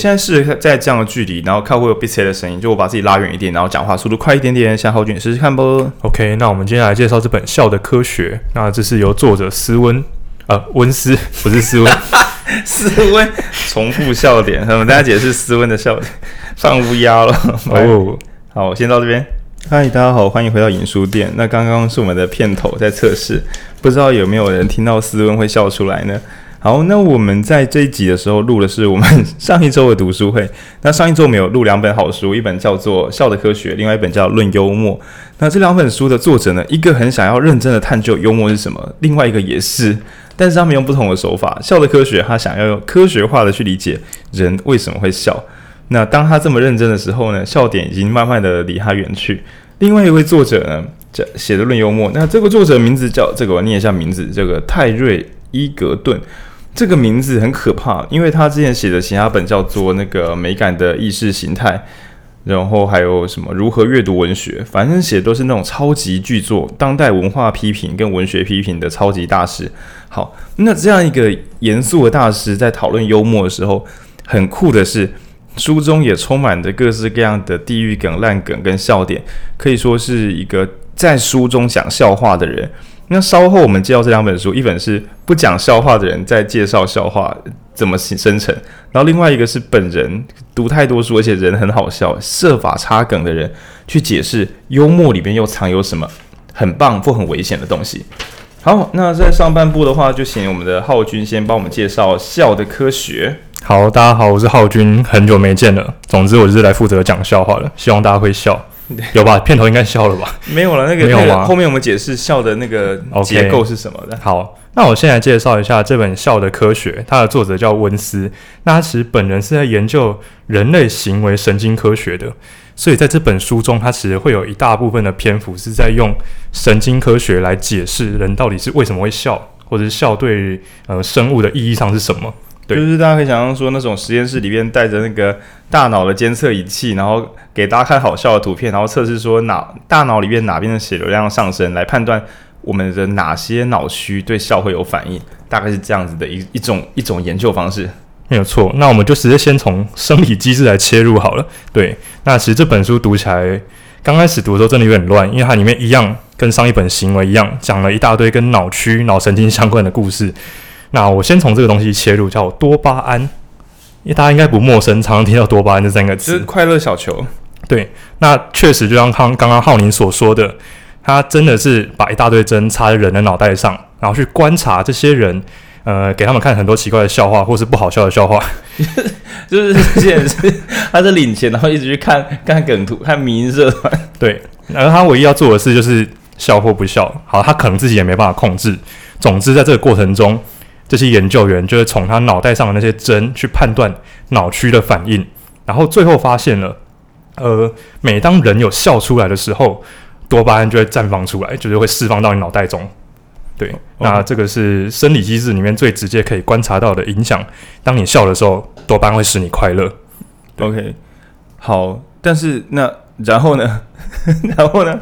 现在是在这样的距离，然后看会有彼此的声音，就我把自己拉远一点，然后讲话速度快一点点。像浩君试试看不？OK，那我们接下来介绍这本《笑的科学》，那这是由作者斯温，呃，温斯不是斯温，斯温重复笑点，我们大家解释斯温的笑点，放乌鸦了。哦，好，我先到这边。嗨，大家好，欢迎回到影书店。那刚刚是我们的片头在测试，不知道有没有人听到斯温会笑出来呢？好，那我们在这一集的时候录的是我们上一周的读书会。那上一周我们有录两本好书，一本叫做《笑的科学》，另外一本叫《论幽默》。那这两本书的作者呢，一个很想要认真的探究幽默是什么，另外一个也是，但是他们用不同的手法。《笑的科学》他想要用科学化的去理解人为什么会笑。那当他这么认真的时候呢，笑点已经慢慢的离他远去。另外一位作者呢，这写的《论幽默》，那这个作者名字叫这个，我念一下名字，这个泰瑞伊格顿。这个名字很可怕，因为他之前写的其他本叫做那个美感的意识形态，然后还有什么如何阅读文学，反正写的都是那种超级巨作，当代文化批评跟文学批评的超级大师。好，那这样一个严肃的大师在讨论幽默的时候，很酷的是，书中也充满着各式各样的地狱梗、烂梗跟笑点，可以说是一个在书中讲笑话的人。那稍后我们介绍这两本书，一本是不讲笑话的人在介绍笑话怎么生成，然后另外一个是本人读太多书而且人很好笑，设法插梗的人去解释幽默里面又藏有什么很棒或很危险的东西。好，那在上半部的话，就请我们的浩君先帮我们介绍《笑的科学》。好，大家好，我是浩君，很久没见了。总之，我就是来负责讲笑话了，希望大家会笑。有吧？片头应该笑了吧？没有了，那个没有吗？后面我们解释笑的那个结构是什么的。Okay. 好，那我先来介绍一下这本《笑的科学》，它的作者叫温斯。那他其实本人是在研究人类行为神经科学的，所以在这本书中，他其实会有一大部分的篇幅是在用神经科学来解释人到底是为什么会笑，或者是笑对呃生物的意义上是什么。对，就是大家可以想象说，那种实验室里面带着那个大脑的监测仪器，然后给大家看好笑的图片，然后测试说哪大脑里面哪边的血流量上升，来判断我们的哪些脑区对笑会有反应，大概是这样子的一一种一种研究方式。没有错，那我们就直接先从生理机制来切入好了。对，那其实这本书读起来，刚开始读的时候真的有点乱，因为它里面一样跟上一本行为一样，讲了一大堆跟脑区、脑神经相关的故事。那我先从这个东西切入，叫多巴胺，因为大家应该不陌生，常常听到多巴胺这三个字。是快乐小球。对，那确实就像刚刚刚浩宁所说的，他真的是把一大堆针插在人的脑袋上，然后去观察这些人，呃，给他们看很多奇怪的笑话，或是不好笑的笑话。就是这件事，他在领钱，然后一直去看 看梗图，看迷因社团。对，然后他唯一要做的事就是笑或不笑。好，他可能自己也没办法控制。总之，在这个过程中。这些研究员就是从他脑袋上的那些针去判断脑区的反应，然后最后发现了，呃，每当人有笑出来的时候，多巴胺就会绽放出来，就是会释放到你脑袋中。对那这个是生理机制里面最直接可以观察到的影响。当你笑的时候，多巴胺会使你快乐。OK，好，但是那然后呢？然后呢？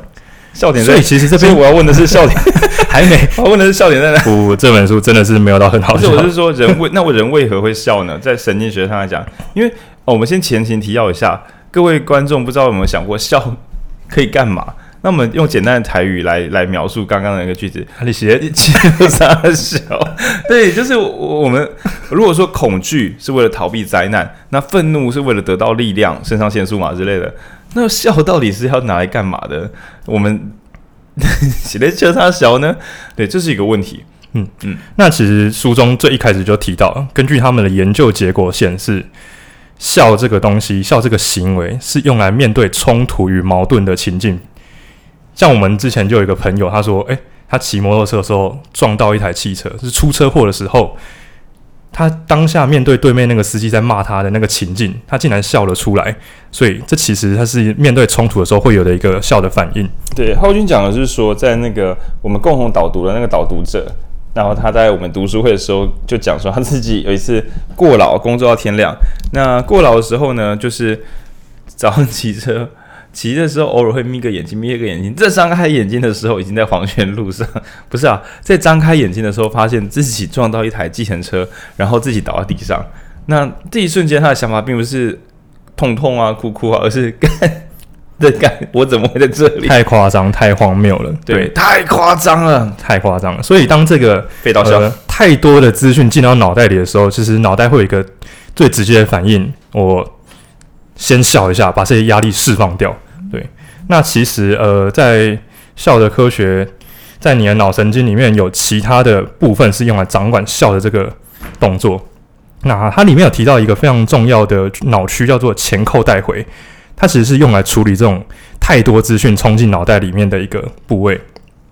笑点，所以其实这边我要问的是笑点 还没，我问的是笑点在哪？不，这本书真的是没有到很好笑。我是说人为 那我人为何会笑呢？在神经学上来讲，因为哦，我们先前情提要一下，各位观众不知道有没有想过笑可以干嘛？那我们用简单的台语来来描述刚刚的那个句子，你写啥笑？对，就是我们如果说恐惧是为了逃避灾难，那愤怒是为了得到力量，肾上腺素嘛之类的。那笑到底是要拿来干嘛的？我们 写的就他笑呢？对，这是一个问题。嗯嗯，那其实书中最一开始就提到，根据他们的研究结果显示，笑这个东西，笑这个行为是用来面对冲突与矛盾的情境。像我们之前就有一个朋友，他说：“诶，他骑摩托车的时候撞到一台汽车，是出车祸的时候。”他当下面对对面那个司机在骂他的那个情境，他竟然笑了出来。所以这其实他是面对冲突的时候会有的一个笑的反应。对，浩君讲的是说，在那个我们共同导读的那个导读者，然后他在我们读书会的时候就讲说，他自己有一次过劳，工作到天亮。那过劳的时候呢，就是早上骑车。骑的时候偶尔会眯个眼睛，眯一个眼睛。在张开眼睛的时候，已经在黄泉路上。不是啊，在张开眼睛的时候，发现自己撞到一台计程车，然后自己倒在地上。那这一瞬间他的想法并不是痛痛啊、哭哭啊，而是干的干，我怎么会在这里？太夸张，太荒谬了，对，对太夸张了，太夸张了。所以当这个被盗笑、呃、太多的资讯进到脑袋里的时候，其实脑袋会有一个最直接的反应，我先笑一下，把这些压力释放掉。对，那其实呃，在笑的科学，在你的脑神经里面有其他的部分是用来掌管笑的这个动作。那它里面有提到一个非常重要的脑区，叫做前扣带回，它其实是用来处理这种太多资讯冲进脑袋里面的一个部位。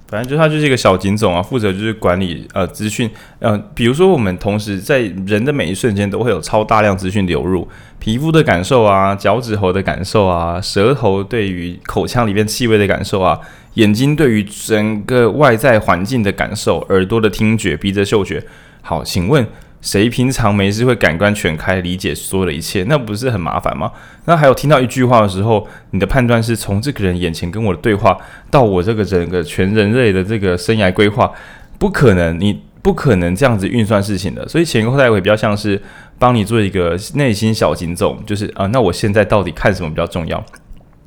反正就他就是一个小警种啊，负责就是管理呃资讯，呃，比如说我们同时在人的每一瞬间都会有超大量资讯流入，皮肤的感受啊，脚趾头的感受啊，舌头对于口腔里面气味的感受啊，眼睛对于整个外在环境的感受，耳朵的听觉，鼻子嗅觉。好，请问。谁平常没事会感官全开，理解所有的一切？那不是很麻烦吗？那还有听到一句话的时候，你的判断是从这个人眼前跟我的对话，到我这个整个全人类的这个生涯规划，不可能，你不可能这样子运算事情的。所以前后代会比较像是帮你做一个内心小警总，就是啊，那我现在到底看什么比较重要？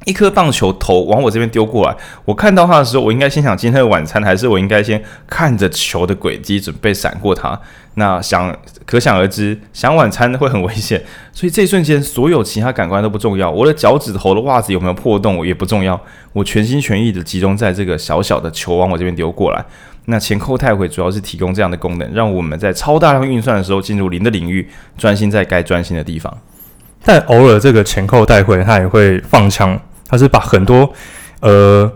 一颗棒球头往我这边丢过来，我看到它的时候，我应该先想今天的晚餐，还是我应该先看着球的轨迹准备闪过它？那想可想而知，想晚餐会很危险，所以这一瞬间所有其他感官都不重要。我的脚趾头的袜子有没有破洞也不重要，我全心全意的集中在这个小小的球往我这边丢过来。那前扣带回主要是提供这样的功能，让我们在超大量运算的时候进入零的领域，专心在该专心的地方。但偶尔这个前扣带回它也会放枪。它是把很多呃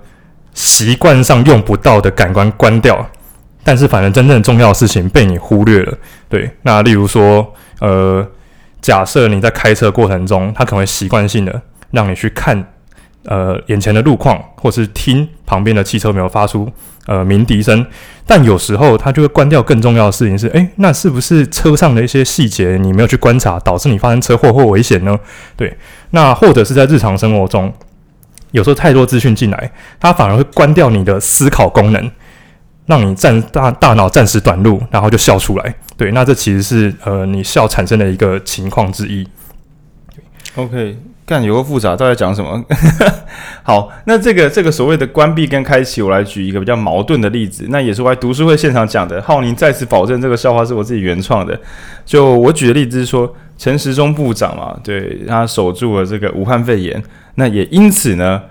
习惯上用不到的感官关掉，但是反正真正重要的事情被你忽略了。对，那例如说呃，假设你在开车过程中，它可能会习惯性的让你去看呃眼前的路况，或是听旁边的汽车没有发出呃鸣笛声，但有时候它就会关掉更重要的事情是，诶，那是不是车上的一些细节你没有去观察，导致你发生车祸或危险呢？对，那或者是在日常生活中。有时候太多资讯进来，它反而会关掉你的思考功能，让你暂大大脑暂时短路，然后就笑出来。对，那这其实是呃你笑产生的一个情况之一。OK，干有个复杂，到底讲什么？好，那这个这个所谓的关闭跟开启，我来举一个比较矛盾的例子。那也是我在读书会现场讲的。浩宁再次保证这个笑话是我自己原创的。就我举的例子是说，陈时中部长嘛，对，他守住了这个武汉肺炎。那也因此呢，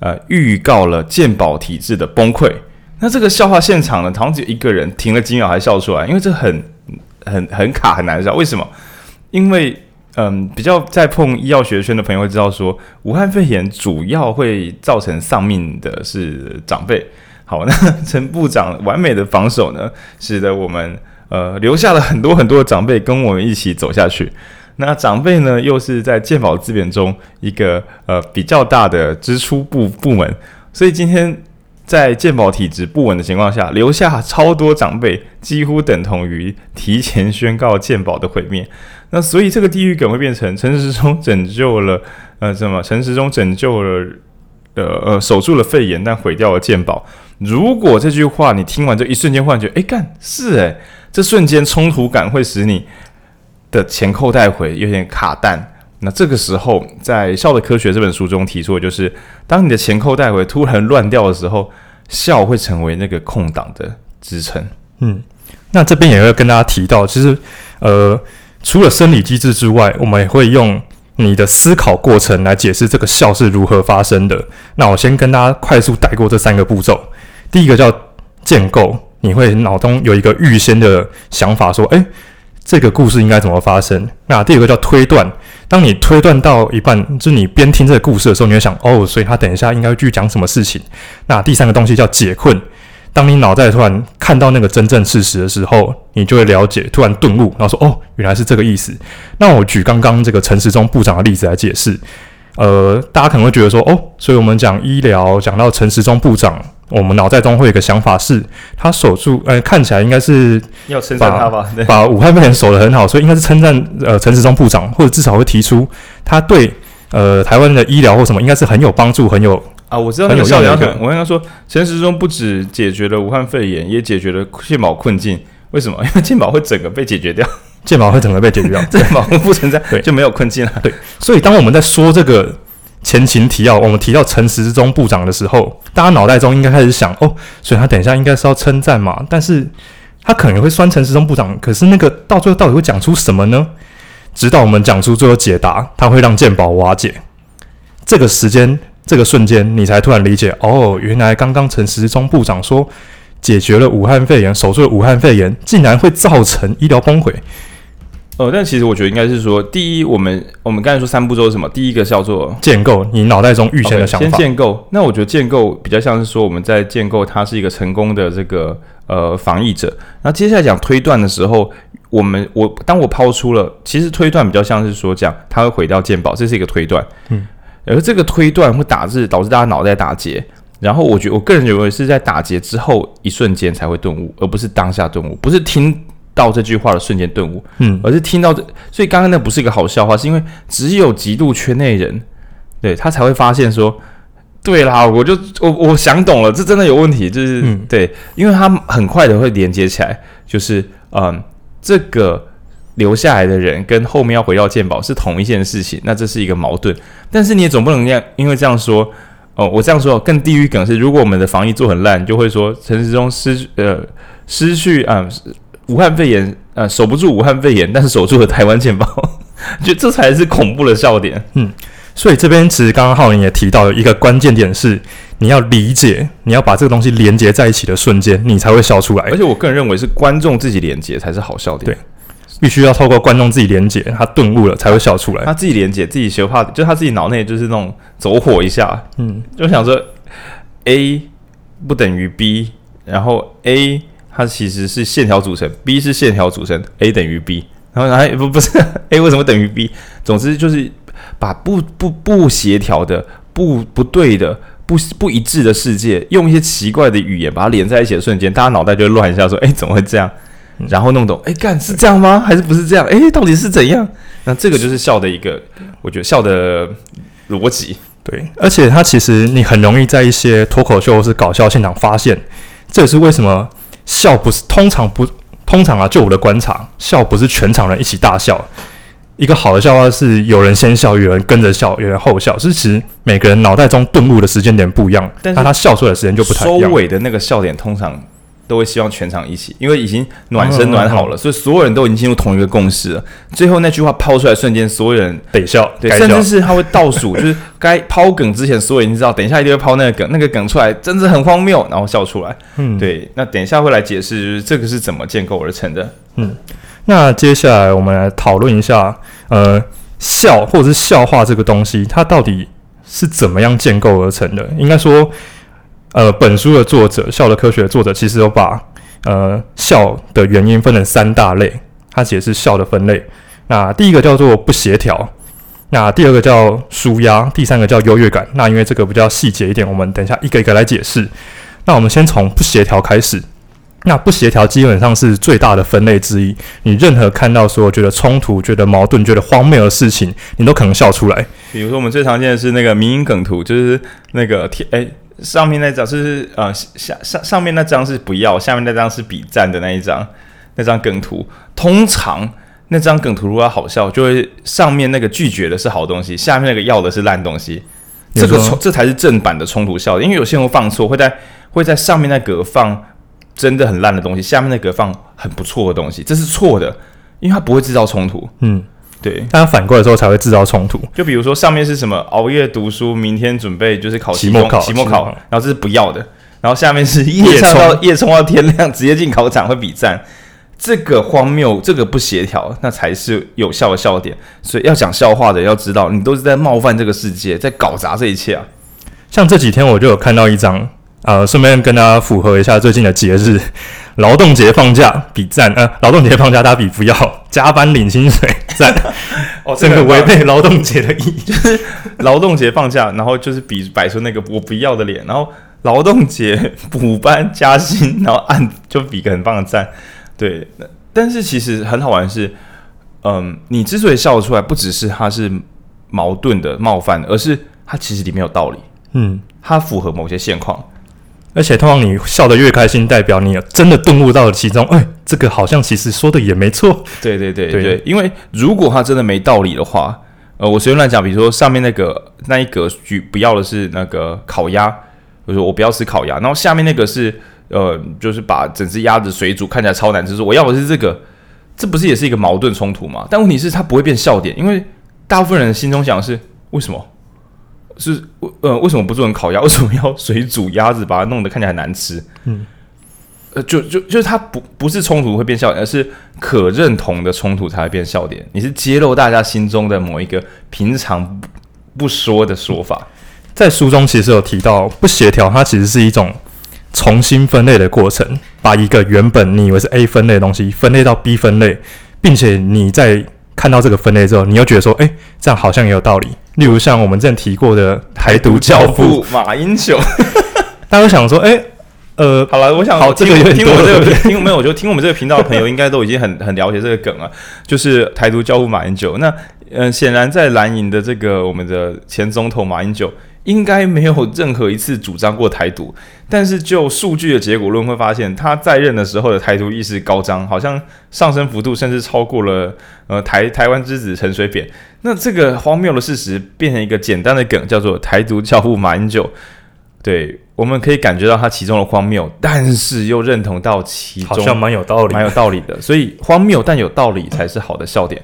呃，预告了健保体制的崩溃。那这个笑话现场呢，好像只有一个人停了几秒还笑出来，因为这很、很、很卡，很难笑。为什么？因为，嗯，比较在碰医药学圈的朋友会知道说，武汉肺炎主要会造成丧命的是长辈。好，那陈部长完美的防守呢，使得我们呃留下了很多很多的长辈跟我们一起走下去。那长辈呢，又是在健保资源中一个呃比较大的支出部部门，所以今天在健保体质不稳的情况下，留下超多长辈，几乎等同于提前宣告健保的毁灭。那所以这个地狱梗会变成陈时中拯救了呃什么？陈时中拯救了呃呃守住了肺炎，但毁掉了健保。如果这句话你听完就一瞬间幻觉，哎干是诶，这瞬间冲突感会使你。的前扣带回有点卡蛋，那这个时候在《笑的科学》这本书中提出的就是，当你的前扣带回突然乱掉的时候，笑会成为那个空档的支撑。嗯，那这边也会跟大家提到，其实呃，除了生理机制之外，我们也会用你的思考过程来解释这个笑是如何发生的。那我先跟大家快速带过这三个步骤。第一个叫建构，你会脑中有一个预先的想法，说，诶。这个故事应该怎么发生？那第二个叫推断。当你推断到一半，就是你边听这个故事的时候，你会想，哦，所以他等一下应该去讲什么事情。那第三个东西叫解困。当你脑袋突然看到那个真正事实的时候，你就会了解，突然顿悟，然后说，哦，原来是这个意思。那我举刚刚这个陈时中部长的例子来解释。呃，大家可能会觉得说，哦，所以我们讲医疗，讲到陈时中部长。我们脑袋中会有一个想法是，他守住，呃，看起来应该是要称赞他吧，把武汉肺炎守得很好，所以应该是称赞呃陈时中部长，或者至少会提出他对呃台湾的医疗或什么应该是很有帮助，很有啊，我知道很有效的。我跟他说，陈时中不止解决了武汉肺炎，也解决了健保困境。为什么？因为健保会整个被解决掉。健保会整个被解决掉，健保不存在，对，就没有困境了。对，所以当我们在说这个前情提要，我们提到陈时中部长的时候，大家脑袋中应该开始想，哦，所以他等一下应该是要称赞嘛，但是他可能会酸陈时中部长，可是那个到最后到底会讲出什么呢？直到我们讲出最后解答，他会让健保瓦解。这个时间，这个瞬间，你才突然理解，哦，原来刚刚陈时中部长说。解决了武汉肺炎，守住了武汉肺炎，竟然会造成医疗崩溃。呃，但其实我觉得应该是说，第一，我们我们刚才说三步骤是什么？第一个叫做建构你脑袋中预先的想法。Okay, 先建构。那我觉得建构比较像是说，我们在建构它是一个成功的这个呃防疫者。那接下来讲推断的时候，我们我当我抛出了，其实推断比较像是说讲它会毁掉健保，这是一个推断。嗯，而这个推断会打致导致大家脑袋打结。然后我觉得，我个人认为是在打结之后一瞬间才会顿悟，而不是当下顿悟，不是听到这句话的瞬间顿悟，嗯，而是听到这，所以刚刚那不是一个好笑话，是因为只有极度圈内人，对他才会发现说，对啦，我就我我想懂了，这真的有问题，就是、嗯、对，因为他很快的会连接起来，就是嗯，这个留下来的人跟后面要回到鉴宝是同一件事情，那这是一个矛盾，但是你也总不能这样，因为这样说。哦，我这样说更地狱梗是，如果我们的防疫做很烂，就会说陈时中失呃失去啊、呃、武汉肺炎呃守不住武汉肺炎，但是守住了台湾健保，就这才是恐怖的笑点。嗯，所以这边其实刚刚浩宁也提到了一个关键点是，你要理解，你要把这个东西连接在一起的瞬间，你才会笑出来。而且我个人认为是观众自己连接才是好笑点。对。必须要透过观众自己连接，他顿悟了才会笑出来。他自己连接，自己学怕，就他自己脑内就是那种走火一下，嗯，就想说 A 不等于 B，然后 A 它其实是线条组成，B 是线条组成，A 等于 B，然后还不不是 A 为什么等于 B？总之就是把不不不协调的、不不对的、不不一致的世界，用一些奇怪的语言把它连在一起的瞬间，大家脑袋就会乱一下，说：“哎，怎么会这样？”然后弄懂，哎，干是这样吗？还是不是这样？哎，到底是怎样？那这个就是笑的一个，我觉得笑的逻辑。对，而且他其实你很容易在一些脱口秀或是搞笑现场发现，这也是为什么笑不是通常不通常啊，就我的观察，笑不是全场人一起大笑。一个好的笑话是有人先笑，有人跟着笑，有人后笑，是其实每个人脑袋中顿悟的时间点不一样，但是他笑出来的时间就不太一样。收尾的那个笑点通常。都会希望全场一起，因为已经暖身暖好了，嗯嗯嗯、所以所有人都已经进入同一个共识了。最后那句话抛出来瞬间，所有人得笑，对，甚至是他会倒数，就是该抛梗之前，所有人知道，等一下一定会抛那个梗，那个梗出来真的很荒谬，然后笑出来。嗯，对，那等一下会来解释，就是这个是怎么建构而成的。嗯，那接下来我们来讨论一下，呃，笑或者是笑话这个东西，它到底是怎么样建构而成的？应该说。呃，本书的作者，笑的科学作者，其实有把呃笑的原因分成三大类，他解释笑的分类。那第一个叫做不协调，那第二个叫舒压，第三个叫优越感。那因为这个比较细节一点，我们等一下一个一个来解释。那我们先从不协调开始。那不协调基本上是最大的分类之一。你任何看到说觉得冲突、觉得矛盾、觉得荒谬的事情，你都可能笑出来。比如说，我们最常见的是那个迷因梗图，就是那个贴哎。上面那张是呃下上上面那张是不要，下面那张是比赞的那一张，那张梗图。通常那张梗图如果要好笑，就会上面那个拒绝的是好东西，下面那个要的是烂东西。这个冲这才是正版的冲突笑点，因为有些人会放错，会在会在上面那格放真的很烂的东西，下面那格放很不错的东西，这是错的，因为它不会制造冲突。嗯。对，但他反过来之后才会制造冲突。就比如说上面是什么熬夜读书，明天准备就是考期末考，期末考，然后这是不要的。然后下面是夜唱到夜冲到天亮，直接进考场会比赞。这个荒谬，这个不协调，那才是有效的笑点。所以要讲笑话的要知道，你都是在冒犯这个世界，在搞砸这一切啊。像这几天我就有看到一张，呃，顺便跟大家符合一下最近的节日。劳动节放假比赞，呃，劳动节放假大家比不要加班领薪水 赞，哦，这个违背劳动节的意义，就是劳动节放假，然后就是比摆出那个我不要的脸，然后劳动节补班加薪，然后按就比个很棒的赞，对，但是其实很好玩的是，嗯，你之所以笑得出来，不只是它是矛盾的冒犯的，而是它其实里面有道理，嗯，它符合某些现况。而且通常你笑得越开心，代表你真的顿悟到了其中。哎，这个好像其实说的也没错。对对对对，对，因为如果他真的没道理的话，呃，我随便乱讲，比如说上面那个那一格举不要的是那个烤鸭，我说我不要吃烤鸭，然后下面那个是呃，就是把整只鸭子水煮看起来超难吃，说我要的是这个，这不是也是一个矛盾冲突吗？但问题是它不会变笑点，因为大部分人心中想的是为什么？是呃，为什么不做成烤鸭？为什么要水煮鸭子，把它弄得看起来很难吃？嗯，呃，就就就是它不不是冲突会变笑点，而是可认同的冲突才会变笑点。你是揭露大家心中的某一个平常不不说的说法。在书中其实有提到，不协调它其实是一种重新分类的过程，把一个原本你以为是 A 分类的东西分类到 B 分类，并且你在看到这个分类之后，你又觉得说，哎，这样好像也有道理。例如像我们之前提过的台独教父马英九，大家都想说，哎，呃，好了，我想好这个有，听我这个听没有？我觉得听我们这个频道的朋友应该都已经很 很了解这个梗了，就是台独教父马英九。那嗯、呃，显然在蓝营的这个我们的前总统马英九。应该没有任何一次主张过台独，但是就数据的结果论会发现，他在任的时候的台独意识高涨，好像上升幅度甚至超过了呃台台湾之子陈水扁。那这个荒谬的事实变成一个简单的梗，叫做台独教父马英九。对，我们可以感觉到他其中的荒谬，但是又认同到其中，好像蛮有道理，蛮有道理的。所以荒谬但有道理才是好的笑点。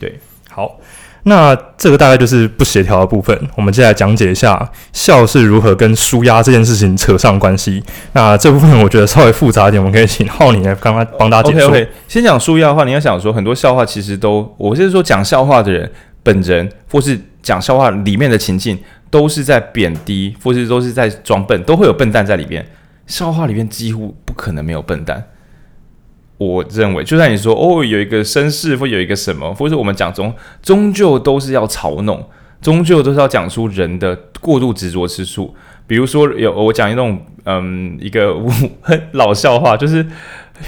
对，好。那这个大概就是不协调的部分，我们接下来讲解一下笑是如何跟舒压这件事情扯上关系。那这部分我觉得稍微复杂一点，我们可以请浩宁来刚刚帮大家解释。OK，OK，先讲舒压的话，你要想说很多笑话其实都，我是说讲笑话的人本人，或是讲笑话里面的情境，都是在贬低，或是都是在装笨，都会有笨蛋在里边。笑话里面几乎不可能没有笨蛋。我认为，就算你说哦，有一个绅士，或有一个什么，或者我们讲终终究都是要嘲弄，终究都是要讲出人的过度执着之处。比如说，有我讲一种嗯，一个 很老笑话，就是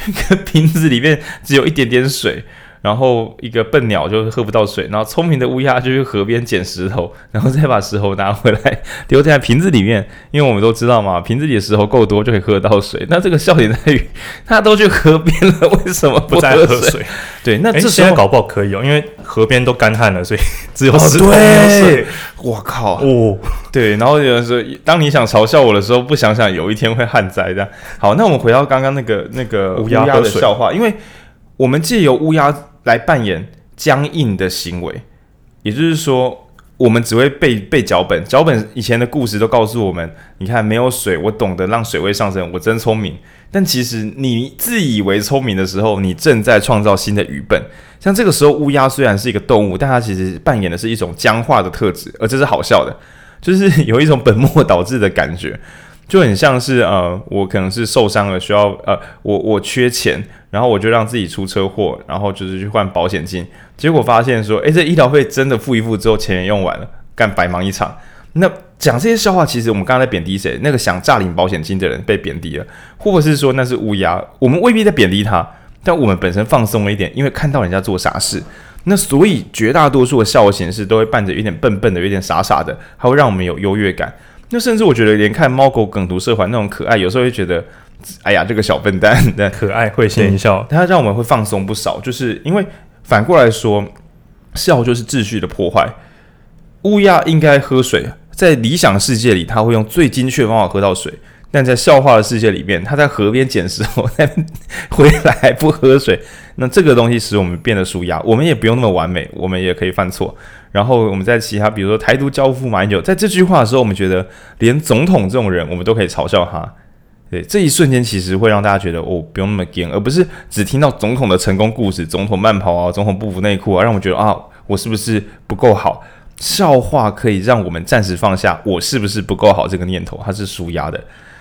一个瓶子里面只有一点点水。然后一个笨鸟就喝不到水，然后聪明的乌鸦就去河边捡石头，然后再把石头拿回来丢在瓶子里面。因为我们都知道嘛，瓶子里的石头够多就可以喝到水。那这个笑点在于，他都去河边了，为什么不再喝水？对，那这现在搞不好可以哦，因为河边都干旱了，所以只有石头没有水。我靠！哦，对。然后有人说，当你想嘲笑我的时候，不想想有一天会旱灾这样。好，那我们回到刚刚那个那个乌鸦的笑话，因为我们借由乌鸦。来扮演僵硬的行为，也就是说，我们只会背背脚本。脚本以前的故事都告诉我们：你看，没有水，我懂得让水位上升，我真聪明。但其实你自以为聪明的时候，你正在创造新的愚笨。像这个时候，乌鸦虽然是一个动物，但它其实扮演的是一种僵化的特质，而这是好笑的，就是有一种本末倒置的感觉。就很像是呃，我可能是受伤了，需要呃，我我缺钱，然后我就让自己出车祸，然后就是去换保险金，结果发现说，诶，这医疗费真的付一付之后，钱也用完了，干白忙一场。那讲这些笑话，其实我们刚才在贬低谁？那个想诈领保险金的人被贬低了，或者是说那是乌鸦，我们未必在贬低他，但我们本身放松了一点，因为看到人家做傻事，那所以绝大多数的笑的形式都会伴着有点笨笨的，有点傻傻的，还会让我们有优越感。那甚至我觉得，连看猫狗梗图社团那种可爱，有时候会觉得，哎呀，这个小笨蛋的可爱会心一笑，它让我们会放松不少。就是因为反过来说，笑就是秩序的破坏。乌鸦应该喝水，在理想世界里，它会用最精确的方法喝到水。但在笑话的世界里面，他在河边捡石头，再回来不喝水，那这个东西使我们变得舒压。我们也不用那么完美，我们也可以犯错。然后我们在其他，比如说台独教父马英九，在这句话的时候，我们觉得连总统这种人，我们都可以嘲笑他。对，这一瞬间其实会让大家觉得哦，不用那么惊，而不是只听到总统的成功故事，总统慢跑啊，总统不服内裤啊，让我觉得啊，我是不是不够好？笑话可以让我们暂时放下我是不是不够好这个念头，它是舒压的。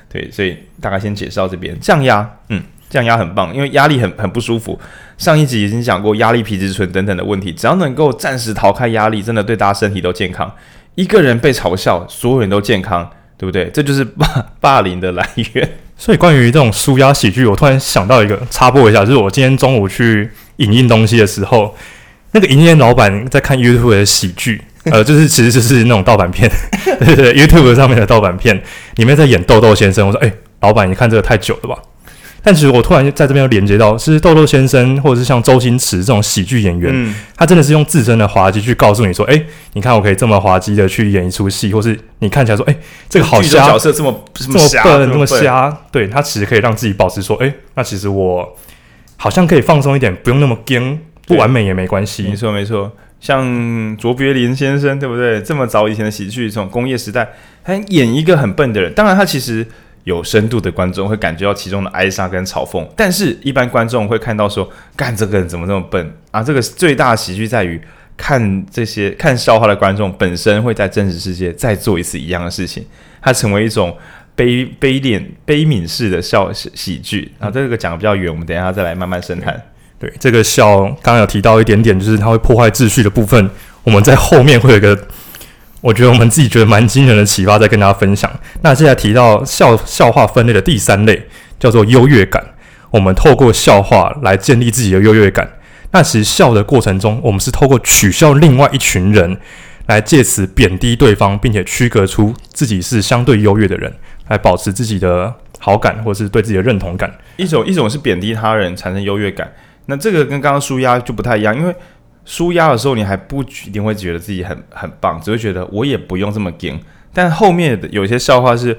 对，所以大概先解释到这边。降压，嗯，降压很棒，因为压力很很不舒服。上一集已经讲过压力皮质醇等等的问题，只要能够暂时逃开压力，真的对大家身体都健康。一个人被嘲笑，所有人都健康，对不对？这就是 霸霸凌的来源。所以关于这种舒压喜剧，我突然想到一个插播一下，就是我今天中午去影印东西的时候，那个营业老板在看 YouTube 的喜剧。呃，就是其实就是那种盗版片，对对，YouTube 上面的盗版片里面在演豆豆先生。我说，哎、欸，老板，你看这个太久了吧？但其实我突然在这边又连接到，其实豆豆先生或者是像周星驰这种喜剧演员，嗯、他真的是用自身的滑稽去告诉你说，哎、欸，你看我可以这么滑稽的去演一出戏，或是你看起来说，哎、欸，这个好瞎，角色这么这么笨，这么瞎，对，他其实可以让自己保持说，哎、欸，那其实我好像可以放松一点，不用那么僵，不完美也没关系。没错没错，像卓别林先生，对不对？这么早以前的喜剧，这种工业时代，他演一个很笨的人，当然他其实。有深度的观众会感觉到其中的哀伤跟嘲讽，但是一般观众会看到说，干这个人怎么这么笨啊？这个最大的喜剧在于看这些 看笑话的观众本身会在真实世界再做一次一样的事情，它成为一种悲悲怜悲悯式的笑喜剧啊。这个讲的比较远，我们等一下再来慢慢深谈。对，这个笑刚刚有提到一点点，就是它会破坏秩序的部分，我们在后面会有一个。我觉得我们自己觉得蛮惊人的启发，在跟大家分享。那接下来提到笑笑话分类的第三类，叫做优越感。我们透过笑话来建立自己的优越感。那其实笑的过程中，我们是透过取笑另外一群人，来借此贬低对方，并且区隔出自己是相对优越的人，来保持自己的好感或是对自己的认同感。一种一种是贬低他人，产生优越感。那这个跟刚刚舒压就不太一样，因为。纾压的时候，你还不一定会觉得自己很很棒，只会觉得我也不用这么硬。但后面的有些笑话是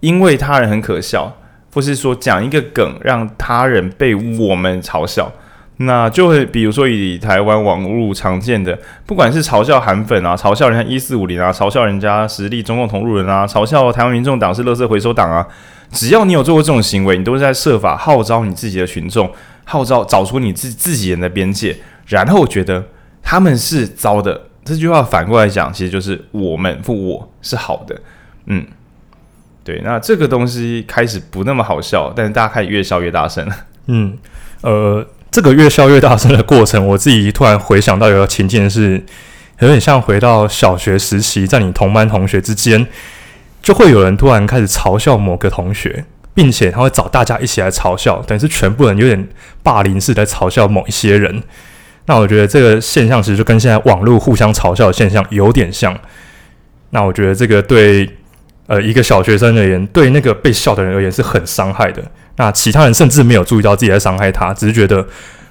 因为他人很可笑，或是说讲一个梗让他人被我们嘲笑，那就会比如说以台湾网络常见的，不管是嘲笑韩粉啊，嘲笑人家一四五零啊，嘲笑人家实力中共同路人啊，嘲笑台湾民众党是垃圾回收党啊，只要你有做过这种行为，你都是在设法号召你自己的群众，号召找出你自自己人的边界。然后觉得他们是糟的，这句话反过来讲，其实就是我们或我是好的，嗯，对。那这个东西开始不那么好笑，但是大家开始越笑越大声了，嗯，呃，这个越笑越大声的过程，我自己突然回想到有个情境是，有点像回到小学时期，在你同班同学之间，就会有人突然开始嘲笑某个同学，并且他会找大家一起来嘲笑，等于是全部人有点霸凌式在嘲笑某一些人。那我觉得这个现象其实就跟现在网络互相嘲笑的现象有点像。那我觉得这个对呃一个小学生而言，对那个被笑的人而言是很伤害的。那其他人甚至没有注意到自己在伤害他，只是觉得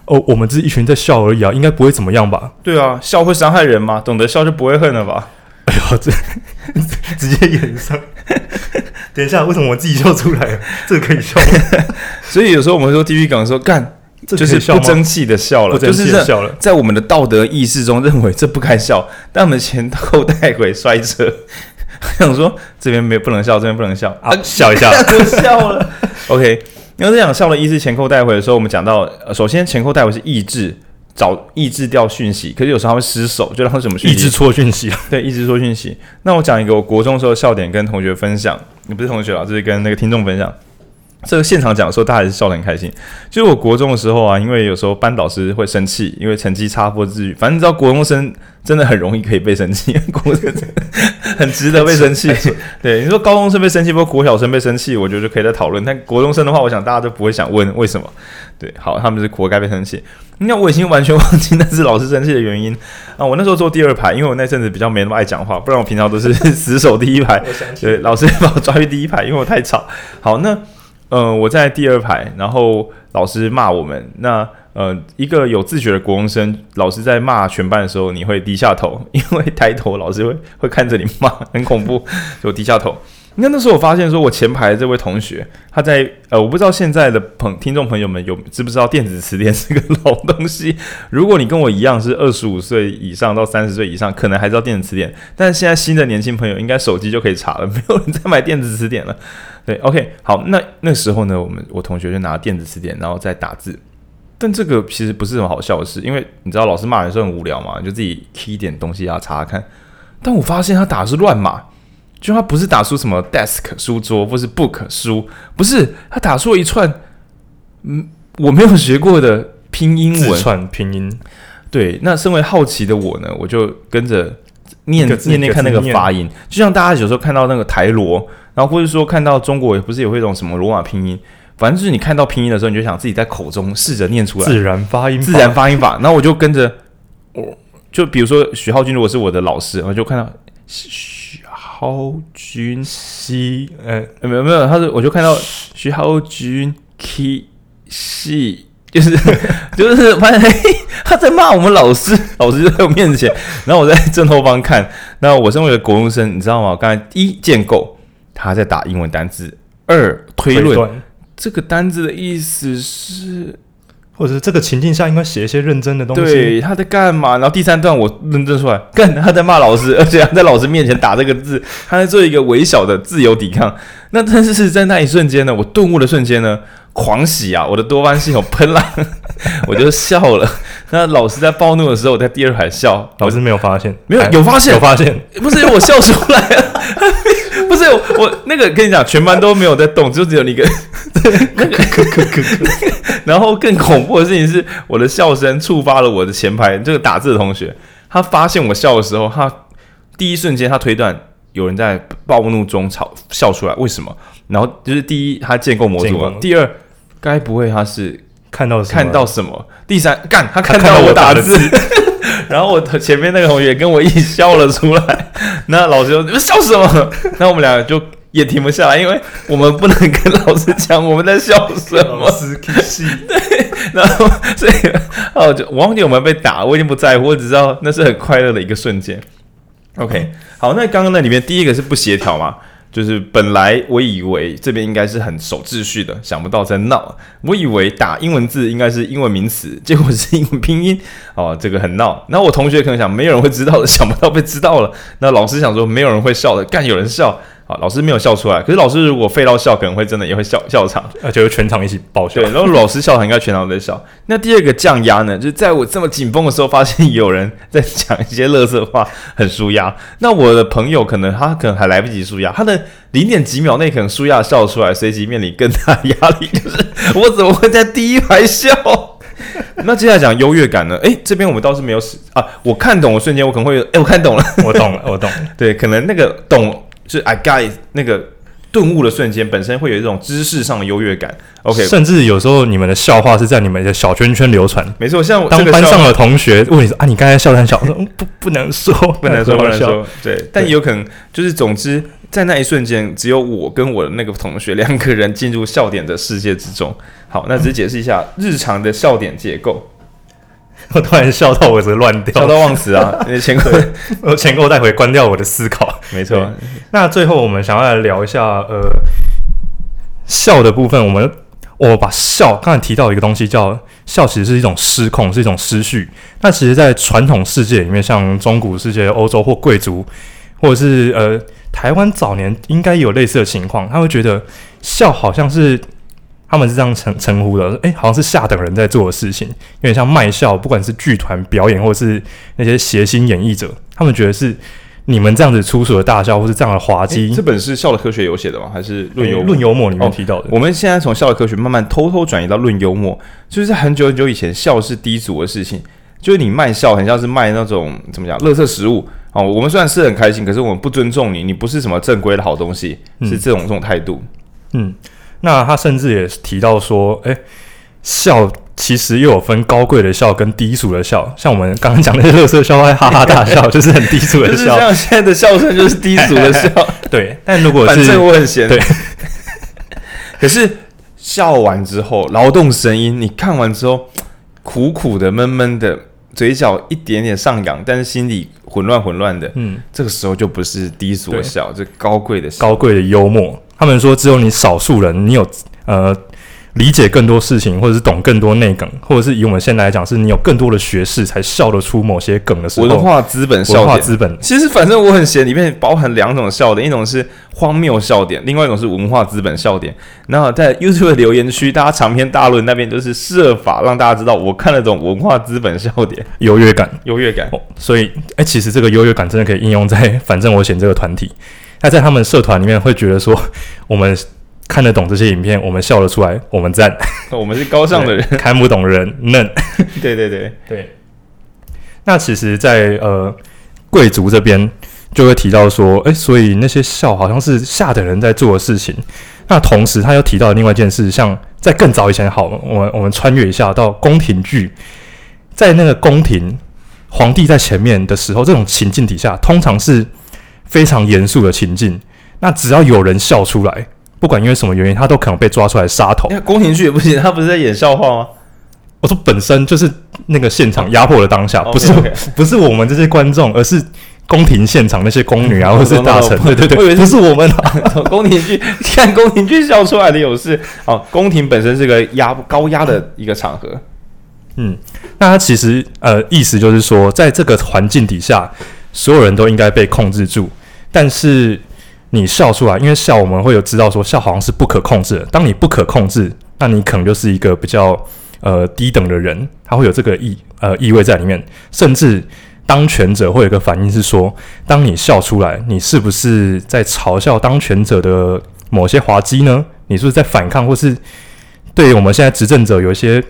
哦，我们只是一群在笑而已啊，应该不会怎么样吧？对啊，笑会伤害人吗？懂得笑就不会恨了吧？哎呦，这 直接演上。等一下，为什么我自己笑出来了？这个可以笑吗？所以有时候我们说地狱梗的时候干。就是不争气的笑了，就是笑了。在我们的道德意识中，认为这不该笑，但我们前后带回摔车。想说这边没不能笑，这边不能笑，啊，笑一下，笑了。OK，因为这样笑的意思前后带回的时候，我们讲到，首先前后带回是抑制，找抑制掉讯息，可是有时候他会失手，就让什么讯息？抑制错讯息，对，抑制错讯息。那我讲一个我国中时候的笑点，跟同学分享，你不是同学啊，就是跟那个听众分享。这个现场讲的时候，大家还是笑得很开心。就是我国中的时候啊，因为有时候班导师会生气，因为成绩差或至于，反正你知道国中生真的很容易可以被生气，国中生很值得被生气。对，你说高中生被生气，不过国小生被生气，我觉得就可以再讨论。但国中生的话，我想大家都不会想问为什么。对，好，他们是活该被生气。那我已经完全忘记那是老师生气的原因啊。我那时候坐第二排，因为我那阵子比较没那么爱讲话，不然我平常都是死守第一排。对，老师把我抓去第一排，因为我太吵。好，那。嗯，我在第二排，然后老师骂我们。那呃，一个有自觉的国中生，老师在骂全班的时候，你会低下头，因为抬头老师会会看着你骂，很恐怖，就低下头。那那时候我发现，说我前排这位同学，他在呃，我不知道现在的朋听众朋友们有知不知道电子词典是个老东西。如果你跟我一样是二十五岁以上到三十岁以上，可能还知道电子词典，但现在新的年轻朋友应该手机就可以查了，没有人再买电子词典了。对，OK，好，那那时候呢，我们我同学就拿电子词典，然后再打字。但这个其实不是什么好笑的事，因为你知道老师骂人的时候很无聊嘛，你就自己 key 一点东西啊，查查看。但我发现他打的是乱码，就他不是打出什么 desk 书桌或是 book 书，不是，他打出了一串嗯我没有学过的拼音文串拼音。对，那身为好奇的我呢，我就跟着念念念看那个发音，就像大家有时候看到那个台罗。然后或者说看到中国也不是有会一种什么罗马拼音，反正就是你看到拼音的时候，你就想自己在口中试着念出来自然发音，自然发音法。然后我就跟着，我就比如说许浩军如果是我的老师，我就看到许浩军西，呃，没有没有，他是我就看到许浩军 K 西，就是 就是发现他在骂我们老师，老师就在我面前，然后我在正后方看。那我身为一个国中生，你知道吗？刚才一建构，他在打英文单字；二推论，这个单字的意思是。或者是这个情境下应该写一些认真的东西。对，他在干嘛？然后第三段我认真出来，干他在骂老师，而且他在老师面前打这个字，他在做一个微小的自由抵抗。那但是是在那一瞬间呢，我顿悟的瞬间呢，狂喜啊！我的多巴胺系统喷了，我就笑了。那老师在暴怒的时候，我在第二排笑，老师没有发现，没有有发现，有发现，不是因为我笑出来了。不是我，我那个跟你讲，全班都没有在动，就只有你一 个。那个，然后更恐怖的事情是，我的笑声触发了我的前排这个打字的同学。他发现我笑的时候，他第一瞬间他推断有人在暴怒中吵笑出来，为什么？然后就是第一，他建构模组了；第二，该不会他是看到看到什么？第三，干他看到我打字。然后我前面那个同学跟我一起笑了出来，那老师说：“你们笑什么？” 那我们两个就也停不下来，因为我们不能跟老师讲我们在笑什么。对，然后所以哦，就我忘记我们被打，我已经不在乎，我只知道那是很快乐的一个瞬间。OK，好，那刚刚那里面第一个是不协调嘛？就是本来我以为这边应该是很守秩序的，想不到在闹。我以为打英文字应该是英文名词，结果是英文拼音哦，这个很闹。那我同学可能想没有人会知道的，想不到被知道了。那老师想说没有人会笑的，干有人笑。好，老师没有笑出来。可是老师如果废到笑，可能会真的也会笑笑场，而且会全场一起爆笑。对，然后老师笑场，应该全场都在笑。那第二个降压呢？就是在我这么紧绷的时候，发现有人在讲一些乐色话，很舒压。那我的朋友可能他可能还来不及舒压，他的零点几秒内可能舒压笑出来，随即面临更大压力。就是我怎么会在第一排笑？那接下来讲优越感呢？诶，这边我们倒是没有死啊。我看懂的瞬间，我可能会诶，我看懂了，我懂了，我懂了。对，可能那个懂。就是 I got it, 那个顿悟的瞬间，本身会有一种知识上的优越感。OK，甚至有时候你们的笑话是在你们的小圈圈流传。没错，像当班上的同学问你说啊，你刚才笑得很小，我说 不不能说，不能说，不能说。对，但也有可能就是，总之在那一瞬间，只有我跟我的那个同学两个人进入笑点的世界之中。好，那只解释一下日常的笑点结构。我突然笑到我是乱掉，笑到忘词啊！你前构，我前构带回关掉我的思考。没错。那最后我们想要来聊一下，呃，笑的部分。我们我把笑刚才提到一个东西，叫笑，其实是一种失控，是一种失序。那其实，在传统世界里面，像中古世界、欧洲或贵族，或者是呃台湾早年，应该有类似的情况。他会觉得笑好像是。他们是这样称称呼的，诶、欸，好像是下等人在做的事情，有点像卖笑，不管是剧团表演，或是那些谐星演绎者，他们觉得是你们这样子粗俗的大笑，或是这样的滑稽、欸。这本是《笑的科学》有写的吗？还是《论幽论幽默》里面提到的？哦、我们现在从《笑的科学》慢慢偷偷转移到《论幽默》，就是在很久很久以前，笑是低俗的事情，就是你卖笑，很像是卖那种怎么讲，垃圾食物哦。我们虽然是很开心，可是我们不尊重你，你不是什么正规的好东西，是这种、嗯、这种态度，嗯。那他甚至也提到说，诶、笑其实又有分高贵的笑跟低俗的笑。像我们刚刚讲的垃圾笑话，哈哈大笑，就是很低俗的笑。像现在的笑声就是低俗的笑。对，但如果是反正我很闲。对。可是笑完之后，劳动声音，你看完之后，苦苦的、闷闷的，嘴角一点点上扬，但是心里混乱混乱的。嗯，这个时候就不是低俗的笑，这高贵的笑，高贵的幽默。他们说，只有你少数人，你有呃理解更多事情，或者是懂更多内梗，或者是以我们现在来讲，是你有更多的学识，才笑得出某些梗的时候。文化资本笑点，文化资本。其实反正我很闲，里面包含两种笑点，一种是荒谬笑点，另外一种是文化资本笑点。然后在 YouTube 的留言区，大家长篇大论那边就是设法让大家知道我看得懂文化资本笑点，优越感，优越感。哦，所以，哎，其实这个优越感真的可以应用在反正我选这个团体。他在他们社团里面会觉得说，我们看得懂这些影片，我们笑得出来，我们赞，我们是高尚的人，看不懂人嫩。对对对对。那其实在，在呃贵族这边就会提到说，诶，所以那些笑好像是下等人在做的事情。那同时他又提到另外一件事，像在更早以前，好，我们我们穿越一下到宫廷剧，在那个宫廷，皇帝在前面的时候，这种情境底下，通常是。非常严肃的情境，那只要有人笑出来，不管因为什么原因，他都可能被抓出来杀头。宫廷剧也不行，他不是在演笑话吗？我说本身就是那个现场压迫的当下，不是. 不是我们这些观众，而是宫廷现场那些宫女啊，或者是大臣。对对对，我以为不是我们 宫廷剧看宫廷剧笑出来的有事。哦，宫廷本身是个压高压的一个场合。嗯，那他其实呃意思就是说，在这个环境底下，所有人都应该被控制住，但是你笑出来，因为笑我们会有知道说笑好像是不可控制的。当你不可控制，那你可能就是一个比较。呃，低等的人他会有这个意呃意味在里面，甚至当权者会有一个反应是说，当你笑出来，你是不是在嘲笑当权者的某些滑稽呢？你是不是在反抗，或是对于我们现在执政者有一些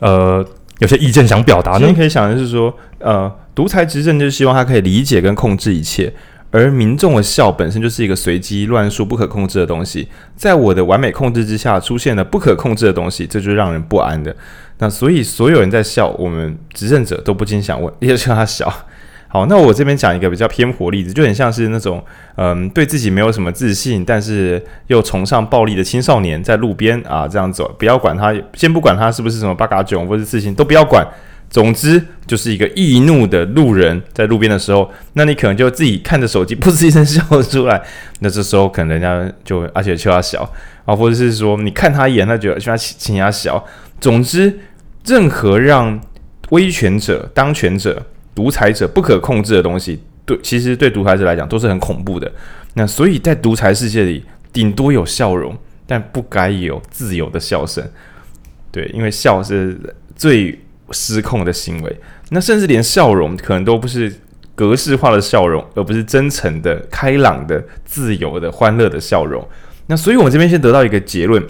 呃有些意见想表达呢？你可以想的是说，呃，独裁执政就是希望他可以理解跟控制一切。而民众的笑本身就是一个随机乱数、不可控制的东西，在我的完美控制之下出现了不可控制的东西，这就是让人不安的。那所以所有人在笑，我们执政者都不禁想问：也是他笑？好，那我这边讲一个比较偏颇例子，就很像是那种嗯，对自己没有什么自信，但是又崇尚暴力的青少年在路边啊这样走，不要管他，先不管他是不是什么八嘎囧或是自信，都不要管。总之，就是一个易怒的路人在路边的时候，那你可能就自己看着手机，噗嗤一声笑了出来。那这时候可能人家就而且就要笑啊，或者是说你看他一眼，他觉得就要请他笑。总之，任何让威权者、当权者、独裁者不可控制的东西，对，其实对独裁者来讲都是很恐怖的。那所以在独裁世界里，顶多有笑容，但不该有自由的笑声。对，因为笑是最。失控的行为，那甚至连笑容可能都不是格式化的笑容，而不是真诚的、开朗的、自由的、欢乐的笑容。那所以，我们这边先得到一个结论，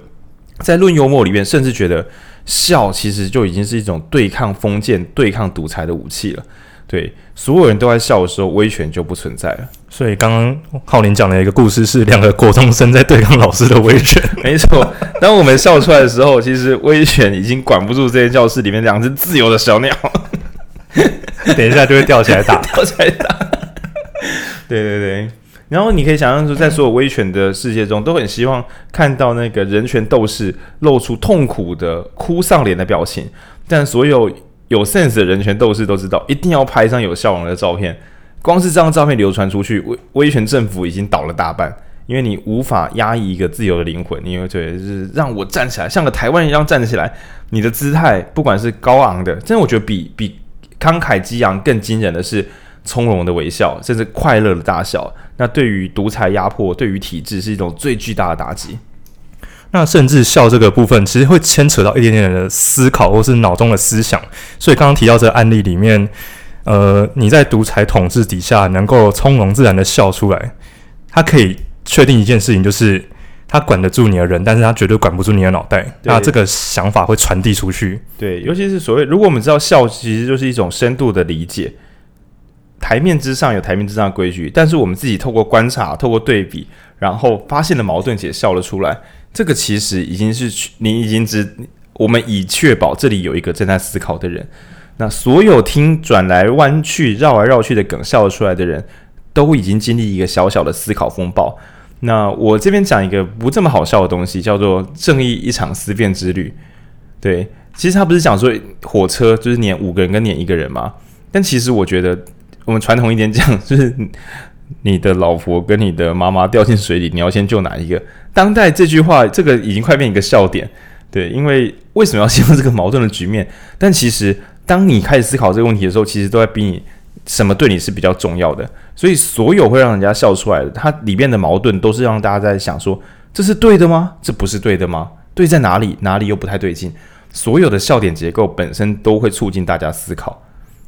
在论幽默里面，甚至觉得笑其实就已经是一种对抗封建、对抗独裁的武器了。对，所有人都在笑的时候，威权就不存在了。所以刚刚浩林讲的一个故事是两个国中生在对抗老师的威权。没错，当我们笑出来的时候，其实威权已经管不住这间教室里面两只自由的小鸟，等一下就会吊起来打，吊起来打。对对对，然后你可以想象出，在所有威权的世界中，都很希望看到那个人权斗士露出痛苦的哭丧脸的表情，但所有。有 sense 的人权斗士都知道，一定要拍一张有笑容的照片。光是这张照片流传出去，威威权政府已经倒了大半。因为你无法压抑一个自由的灵魂，你会觉得是让我站起来，像个台湾人一样站起来。你的姿态，不管是高昂的，真的我觉得比比慷慨激昂更惊人的是从容的微笑，甚至快乐的大笑。那对于独裁压迫，对于体制是一种最巨大的打击。那甚至笑这个部分，其实会牵扯到一点点的思考，或是脑中的思想。所以刚刚提到这个案例里面，呃，你在独裁统治底下能够从容自然的笑出来，他可以确定一件事情，就是他管得住你的人，但是他绝对管不住你的脑袋。那这个想法会传递出去。对，尤其是所谓，如果我们知道笑其实就是一种深度的理解，台面之上有台面之上的规矩，但是我们自己透过观察、透过对比，然后发现了矛盾且笑了出来。这个其实已经是你已经知，我们已确保这里有一个正在思考的人。那所有听转来弯去、绕来绕去的梗笑出来的人，都已经经历一个小小的思考风暴。那我这边讲一个不这么好笑的东西，叫做“正义一场思辨之旅”。对，其实他不是讲说火车就是撵五个人跟撵一个人吗？但其实我觉得我们传统一点讲，就是。你的老婆跟你的妈妈掉进水里，你要先救哪一个？当代这句话，这个已经快变一个笑点，对，因为为什么要陷入这个矛盾的局面？但其实，当你开始思考这个问题的时候，其实都在逼你什么对你是比较重要的。所以，所有会让人家笑出来的，它里面的矛盾都是让大家在想说：这是对的吗？这不是对的吗？对在哪里？哪里又不太对劲？所有的笑点结构本身都会促进大家思考。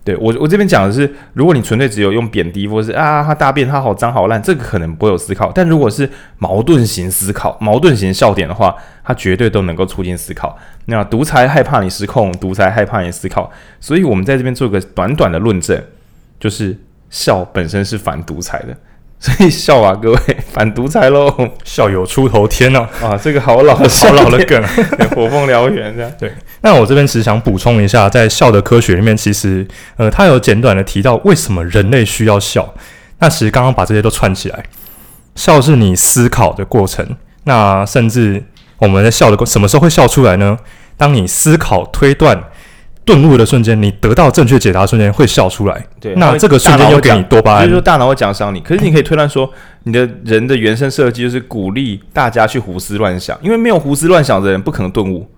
对我，我这边讲的是，如果你纯粹只有用贬低，或是啊，他大便他好脏好烂，这个可能不会有思考。但如果是矛盾型思考、矛盾型笑点的话，他绝对都能够促进思考。那独裁害怕你失控，独裁害怕你思考，所以我们在这边做个短短的论证，就是笑本身是反独裁的。所以笑啊，各位反独裁喽！笑有出头天呐！啊，这个好老的好老的梗，火凤燎原这样。对，那我这边其实想补充一下，在笑的科学里面，其实呃，他有简短的提到为什么人类需要笑。那其实刚刚把这些都串起来，笑是你思考的过程，那甚至我们在笑的过什么时候会笑出来呢？当你思考、推断、顿悟的瞬间，你得到正确解答瞬间会笑出来。对，那这个瞬间又给你多巴胺，就是说大脑会奖赏你。可是你可以推断说，你的人的原生设计就是鼓励大家去胡思乱想，因为没有胡思乱想的人不可能顿悟。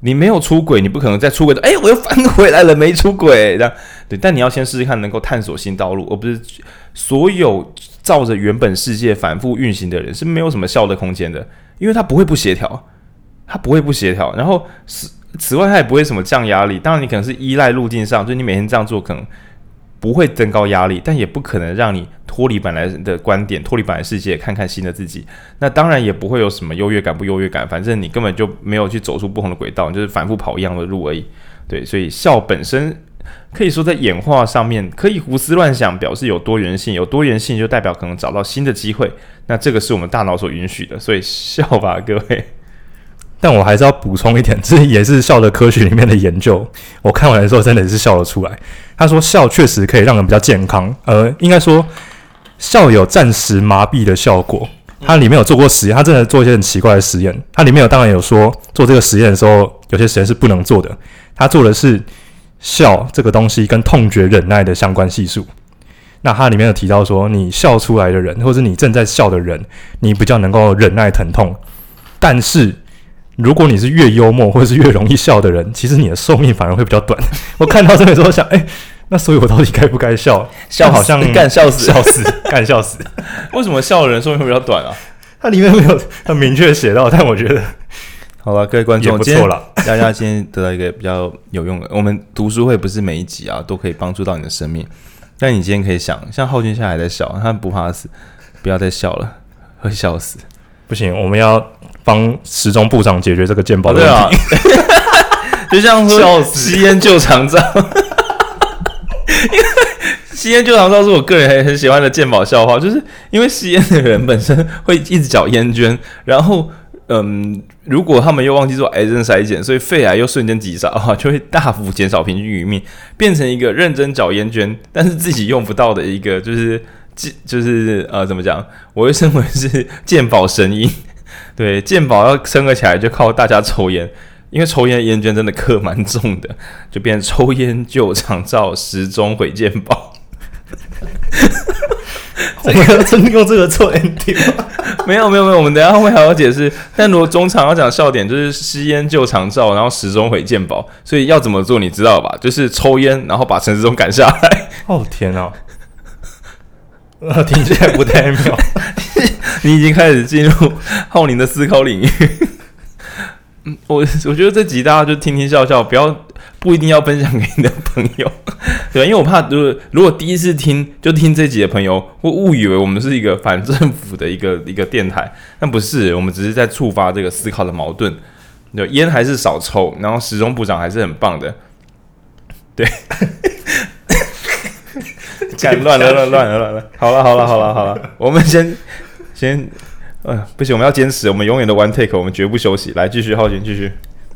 你没有出轨，你不可能再出轨的。哎，我又翻回来了，没出轨，这样对。但你要先试试看，能够探索新道路，而不是所有照着原本世界反复运行的人是没有什么笑的空间的，因为他不会不协调，他不会不协调。然后此此外，他也不会什么降压力。当然，你可能是依赖路径上，就你每天这样做可能。不会增高压力，但也不可能让你脱离本来的观点，脱离本来世界，看看新的自己。那当然也不会有什么优越感不优越感，反正你根本就没有去走出不同的轨道，你就是反复跑一样的路而已。对，所以笑本身可以说在演化上面可以胡思乱想，表示有多元性，有多元性就代表可能找到新的机会。那这个是我们大脑所允许的，所以笑吧，各位。但我还是要补充一点，这也是笑的科学里面的研究。我看完的时候真的是笑了出来。他说笑确实可以让人比较健康，呃，应该说笑有暂时麻痹的效果。它里面有做过实验，他真的做一些很奇怪的实验。它里面有当然有说做这个实验的时候，有些实验是不能做的。他做的是笑这个东西跟痛觉忍耐的相关系数。那它里面有提到说，你笑出来的人，或者你正在笑的人，你比较能够忍耐疼痛，但是。如果你是越幽默或者是越容易笑的人，其实你的寿命反而会比较短。我看到这个时候想，哎、欸，那所以我到底该不该笑？笑好像 干笑死，笑死，干笑死。为什么笑的人寿命会比较短啊？它里面没有很明确写到，但我觉得，好了，各位观众不错了。大家今天得到一个比较有用的，我们读书会不是每一集啊都可以帮助到你的生命，但你今天可以想，像浩俊现在还在笑，他不怕死，不要再笑了，会笑死。不行，我们要帮时钟部长解决这个鉴宝的问题。哦啊、就像说吸烟救长照，因为吸烟救长照是我个人很很喜欢的鉴宝笑话，就是因为吸烟的人本身会一直缴烟捐，然后嗯，如果他们又忘记做癌症筛检，所以肺癌又瞬间急杀的话，就会大幅减少平均余命，变成一个认真缴烟捐，但是自己用不到的一个就是。就是呃，怎么讲？我会称为是 健保神医。对，健保要升个起来，就靠大家抽烟，因为抽烟烟圈真的课蛮重的，就变成抽烟救长照，时钟毁健保。我们要真用这个做 ending 吗？没有没有没有，我们等一下后面还要解释。但如果中场要讲笑点，就是吸烟救长照，然后时钟毁健保，所以要怎么做你知道吧？就是抽烟，然后把陈时中赶下来。哦天啊！听起来不太妙，你已经开始进入浩宁的思考领域。嗯，我我觉得这集大家就听听笑笑，不要不一定要分享给你的朋友，对，因为我怕，如果如果第一次听就听这集的朋友会误以为我们是一个反政府的一个一个电台，但不是，我们只是在触发这个思考的矛盾。对，烟还是少抽，然后时钟部长还是很棒的，对。干乱了，乱乱了，乱了。好了，好了，好了，好了。我们先先，呃，不行，我们要坚持，我们永远的 one take，我们绝不休息。来，继续，浩杰，继续。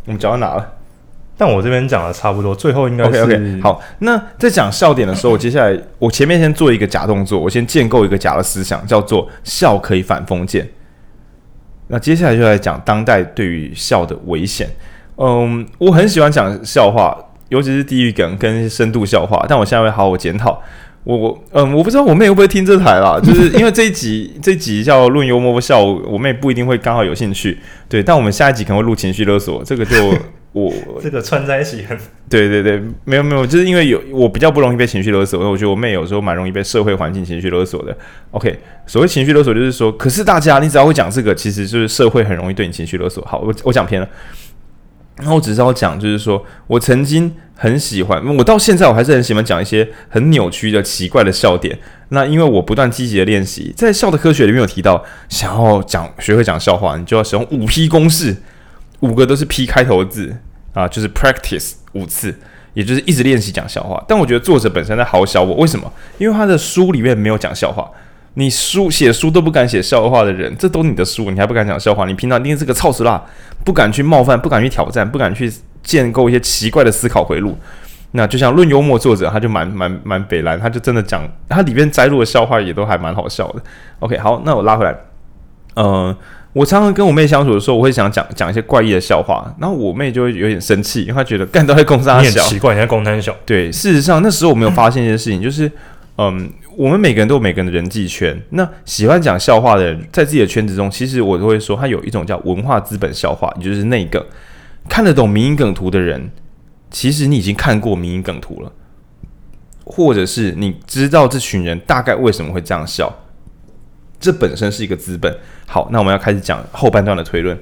我们讲到哪了？但我这边讲的差不多，最后应该 OK。好，那在讲笑点的时候，我接下来我前面先做一个假动作，我先建构一个假的思想，叫做笑可以反封建。那接下来就来讲当代对于笑的危险。嗯，我很喜欢讲笑话，尤其是地狱梗跟深度笑话，但我现在会好好检讨。我我嗯，我不知道我妹会不会听这台啦，就是因为这一集这一集叫论幽默笑，我妹不一定会刚好有兴趣，对，但我们下一集可能会录情绪勒索，这个就 我这个串在一起很，对对对，没有没有，就是因为有我比较不容易被情绪勒索，我觉得我妹有时候蛮容易被社会环境情绪勒索的。OK，所谓情绪勒索就是说，可是大家你只要会讲这个，其实就是社会很容易对你情绪勒索。好，我我讲偏了。然后我只是要讲，就是说我曾经很喜欢，我到现在我还是很喜欢讲一些很扭曲的奇怪的笑点。那因为我不断积极的练习，在笑的科学里面有提到，想要讲学会讲笑话，你就要使用五 P 公式，五个都是 P 开头的字啊，就是 practice 五次，也就是一直练习讲笑话。但我觉得作者本身在好笑我，为什么？因为他的书里面没有讲笑话。你书写书都不敢写笑话的人，这都是你的书，你还不敢讲笑话？你平常一定是个操死啦，不敢去冒犯，不敢去挑战，不敢去建构一些奇怪的思考回路。那就像论幽默作者，他就蛮蛮蛮北蓝，他就真的讲，他里面摘录的笑话也都还蛮好笑的。OK，好，那我拉回来，呃，我常常跟我妹相处的时候，我会想讲讲一些怪异的笑话，然后我妹就会有点生气，因为她觉得干都在公三小，奇怪，你在公山小。对，事实上那时候我没有发现一件事情，就是嗯，我们每个人都有每个人的人际圈。那喜欢讲笑话的人，在自己的圈子中，其实我都会说，他有一种叫文化资本笑话，也就是那个看得懂民营梗图的人，其实你已经看过民营梗图了，或者是你知道这群人大概为什么会这样笑。这本身是一个资本。好，那我们要开始讲后半段的推论。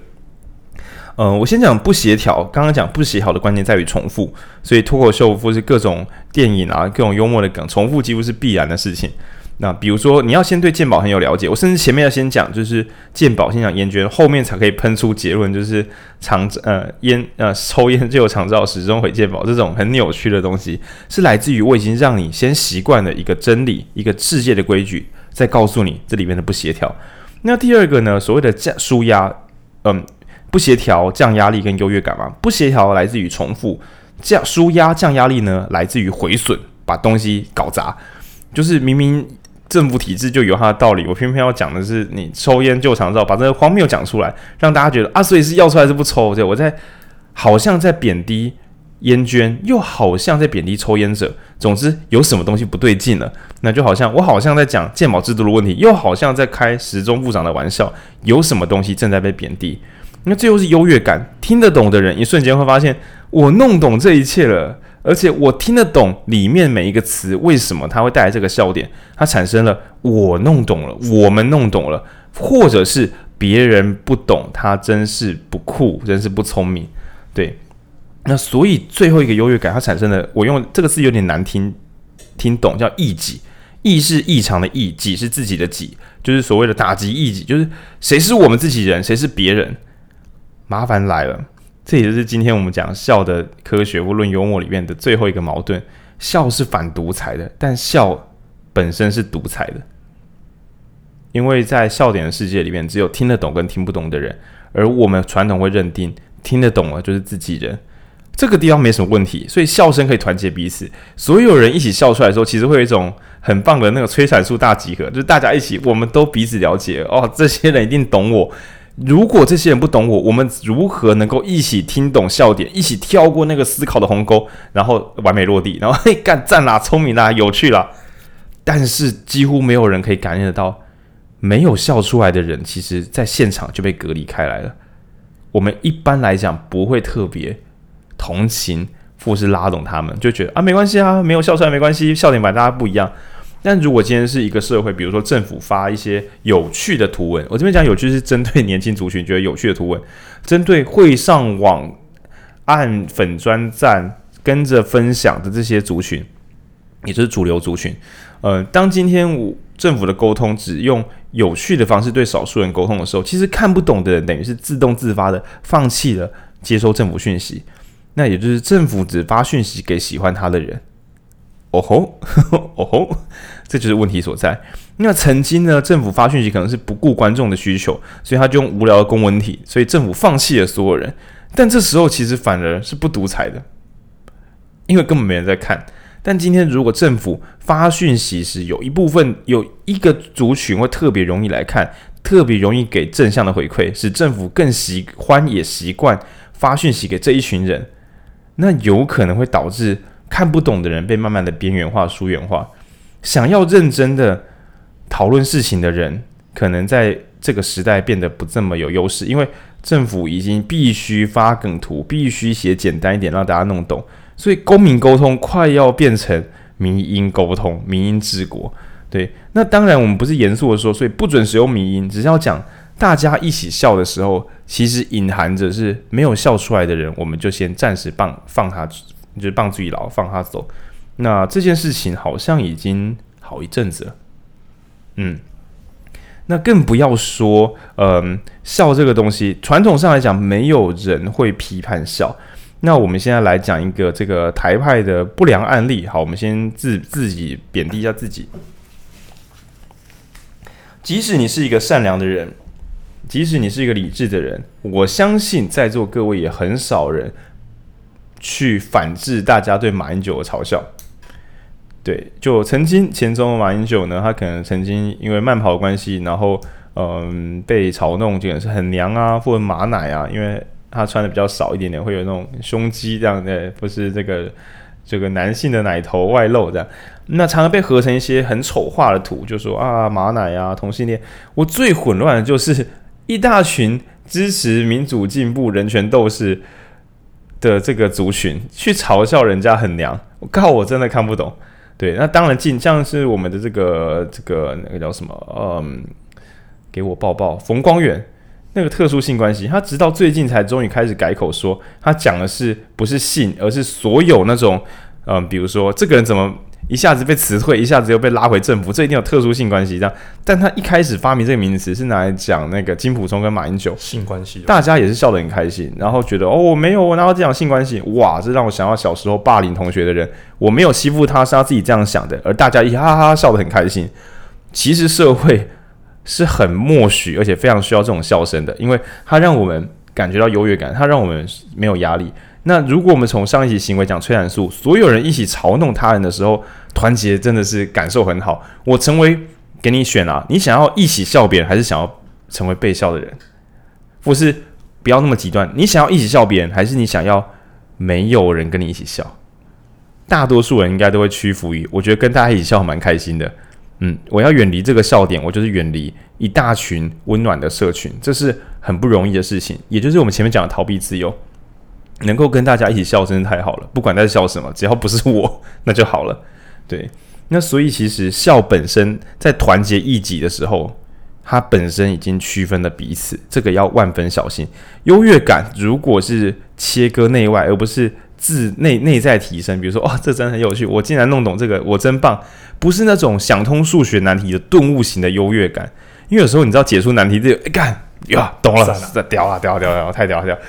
嗯、我先讲不协调。刚刚讲不协调的关键在于重复，所以脱口秀或是各种电影啊，各种幽默的梗，重复几乎是必然的事情。那比如说，你要先对鉴宝很有了解，我甚至前面要先讲，就是鉴宝，先讲烟卷，后面才可以喷出结论，就是长呃烟呃抽烟就有长照，始终毁鉴宝这种很扭曲的东西，是来自于我已经让你先习惯了一个真理，一个世界的规矩。再告诉你这里面的不协调。那第二个呢？所谓的降舒压，嗯，不协调降压力跟优越感嘛。不协调来自于重复，降舒压降压力呢来自于毁损，把东西搞砸。就是明明政府体制就有它的道理，我偏偏要讲的是你抽烟就长照，把这个荒谬讲出来，让大家觉得啊，所以是要出来是不抽？对，我在好像在贬低。烟捐又好像在贬低抽烟者，总之有什么东西不对劲了，那就好像我好像在讲鉴宝制度的问题，又好像在开时钟部长的玩笑，有什么东西正在被贬低？那最后是优越感，听得懂的人一瞬间会发现我弄懂这一切了，而且我听得懂里面每一个词为什么它会带来这个笑点，它产生了我弄懂了，我们弄懂了，或者是别人不懂，他真是不酷，真是不聪明，对。那所以最后一个优越感，它产生的，我用这个字有点难听，听懂叫异己，异是异常的异，己是自己的己，就是所谓的打击异己，就是谁是我们自己人，谁是别人，麻烦来了，这也就是今天我们讲笑的科学或论幽默里面的最后一个矛盾，笑是反独裁的，但笑本身是独裁的，因为在笑点的世界里面，只有听得懂跟听不懂的人，而我们传统会认定听得懂了就是自己人。这个地方没什么问题，所以笑声可以团结彼此。所有人一起笑出来的时候，其实会有一种很棒的那个催产素大集合，就是大家一起，我们都彼此了解哦。这些人一定懂我。如果这些人不懂我，我们如何能够一起听懂笑点，一起跳过那个思考的鸿沟，然后完美落地，然后嘿干赞啦，聪明啦，有趣啦。但是几乎没有人可以感应得到，没有笑出来的人，其实在现场就被隔离开来了。我们一般来讲不会特别。同情或是拉拢他们，就觉得啊，没关系啊，没有笑出来没关系，笑点反正大家不一样。但如果今天是一个社会，比如说政府发一些有趣的图文，我这边讲有趣是针对年轻族群觉得有趣的图文，针对会上网按粉专赞跟着分享的这些族群，也就是主流族群。呃，当今天我政府的沟通只用有趣的方式对少数人沟通的时候，其实看不懂的人等于是自动自发的放弃了接收政府讯息。那也就是政府只发讯息给喜欢他的人，哦吼，哦吼，这就是问题所在。那曾经呢，政府发讯息可能是不顾观众的需求，所以他就用无聊的公文体，所以政府放弃了所有人。但这时候其实反而是不独裁的，因为根本没人在看。但今天如果政府发讯息时，有一部分有一个族群会特别容易来看，特别容易给正向的回馈，使政府更喜欢也习惯发讯息给这一群人。那有可能会导致看不懂的人被慢慢的边缘化、疏远化。想要认真的讨论事情的人，可能在这个时代变得不这么有优势，因为政府已经必须发梗图，必须写简单一点，让大家弄懂。所以公民沟通快要变成民因沟通、民因治国。对，那当然我们不是严肃的说，所以不准使用民因，只是要讲。大家一起笑的时候，其实隐含着是没有笑出来的人，我们就先暂时放放他，就是放自己牢，放他走。那这件事情好像已经好一阵子了，嗯，那更不要说，嗯，笑这个东西，传统上来讲，没有人会批判笑。那我们现在来讲一个这个台派的不良案例，好，我们先自自己贬低一下自己。即使你是一个善良的人。即使你是一个理智的人，我相信在座各位也很少人去反制大家对马英九的嘲笑。对，就曾经前总统马英九呢，他可能曾经因为慢跑的关系，然后嗯被嘲弄，这个是很娘啊，或者马奶啊，因为他穿的比较少一点点，会有那种胸肌这样的，不是这个这个男性的奶头外露这样。那常常被合成一些很丑化的图，就说啊马奶啊同性恋。我最混乱的就是一大群支持民主进步、人权斗士的这个族群去嘲笑人家很娘，我靠，我真的看不懂。对，那当然进像是我们的这个这个那个叫什么，嗯，给我抱抱，冯光远那个特殊性关系，他直到最近才终于开始改口说，他讲的是不是性，而是所有那种，嗯，比如说这个人怎么。一下子被辞退，一下子又被拉回政府，这一定有特殊性关系。这样，但他一开始发明这个名词是拿来讲那个金普聪跟马英九性关系，大家也是笑得很开心，然后觉得哦，我没有，我拿到这样性关系？哇，这让我想到小时候霸凌同学的人，我没有欺负他，是他自己这样想的，而大家一哈哈哈笑得很开心。其实社会是很默许，而且非常需要这种笑声的，因为它让我们感觉到优越感，它让我们没有压力。那如果我们从上一集行为讲催产素，所有人一起嘲弄他人的时候，团结真的是感受很好。我成为给你选啊，你想要一起笑别人，还是想要成为被笑的人？或是，不要那么极端。你想要一起笑别人，还是你想要没有人跟你一起笑？大多数人应该都会屈服于，我觉得跟大家一起笑蛮开心的。嗯，我要远离这个笑点，我就是远离一大群温暖的社群，这是很不容易的事情。也就是我们前面讲的逃避自由。能够跟大家一起笑，真是太好了。不管在笑什么，只要不是我，那就好了。对，那所以其实笑本身在团结一己的时候，它本身已经区分了彼此，这个要万分小心。优越感如果是切割内外，而不是自内内在提升，比如说，哦，这真的很有趣，我竟然弄懂这个，我真棒，不是那种想通数学难题的顿悟型的优越感。因为有时候你知道解出难题，这个，哎干呀，懂了，屌了，屌了，屌了，太屌了，屌了。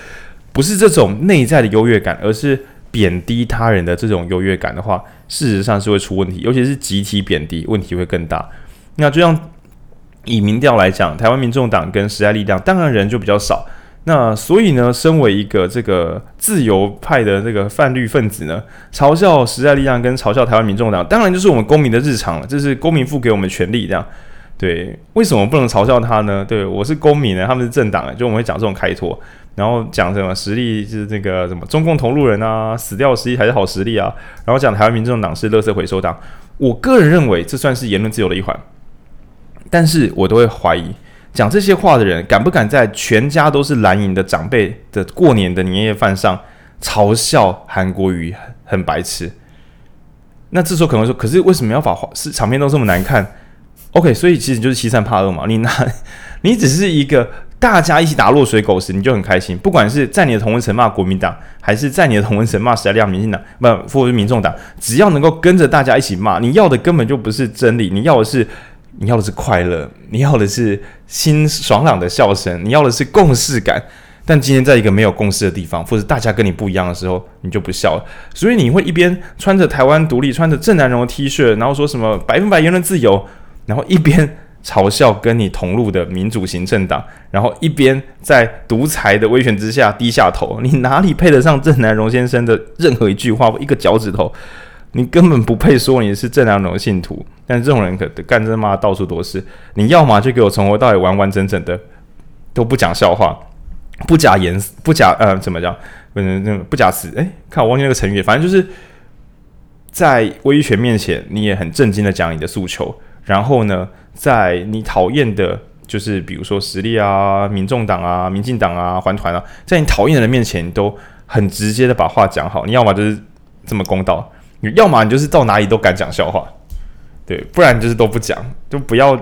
不是这种内在的优越感，而是贬低他人的这种优越感的话，事实上是会出问题，尤其是集体贬低，问题会更大。那就像以民调来讲，台湾民众党跟时代力量，当然人就比较少。那所以呢，身为一个这个自由派的这个泛绿分子呢，嘲笑时代力量跟嘲笑台湾民众党，当然就是我们公民的日常了，这是公民赋给我们权利这样。对，为什么不能嘲笑他呢？对，我是公民呢，他们是政党，就我们会讲这种开脱。然后讲什么实力是这个什么中共同路人啊，死掉实力还是好实力啊。然后讲台湾民众党是垃圾回收党，我个人认为这算是言论自由的一环，但是我都会怀疑讲这些话的人敢不敢在全家都是蓝营的长辈的过年的年夜饭上嘲笑韩国瑜很白痴。那这时候可能说，可是为什么要把话是场面都这么难看？OK，所以其实就是欺善怕恶嘛。你拿你只是一个。大家一起打落水狗时，你就很开心。不管是在你的同温层骂国民党，还是在你的同温层骂时代力量、民进党，不，或者是民众党，只要能够跟着大家一起骂，你要的根本就不是真理，你要的是，你要的是快乐，你要的是心爽朗的笑声，你要的是共识感。但今天在一个没有共识的地方，或者大家跟你不一样的时候，你就不笑了。所以你会一边穿着台湾独立、穿着正南榕的 T 恤，然后说什么百分百言论自由，然后一边。嘲笑跟你同路的民主行政党，然后一边在独裁的威权之下低下头，你哪里配得上郑南榕先生的任何一句话？一个脚趾头，你根本不配说你是郑南榕的信徒。但这种人可干这妈到处都是。你要么就给我从头到尾完完整整的都不讲笑话，不假言不假呃怎么讲？不能那不假词。诶，看我忘记那个成语，反正就是在威权面前，你也很正经的讲你的诉求。然后呢，在你讨厌的，就是比如说实力啊、民众党啊、民进党啊、环团啊，在你讨厌的人面前，你都很直接的把话讲好。你要么就是这么公道，你要么你就是到哪里都敢讲笑话，对，不然就是都不讲，就不要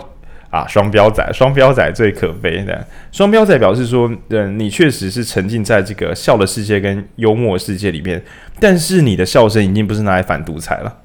啊双标仔，双标仔最可悲的。双标仔表示说，嗯，你确实是沉浸在这个笑的世界跟幽默世界里面，但是你的笑声已经不是拿来反独裁了，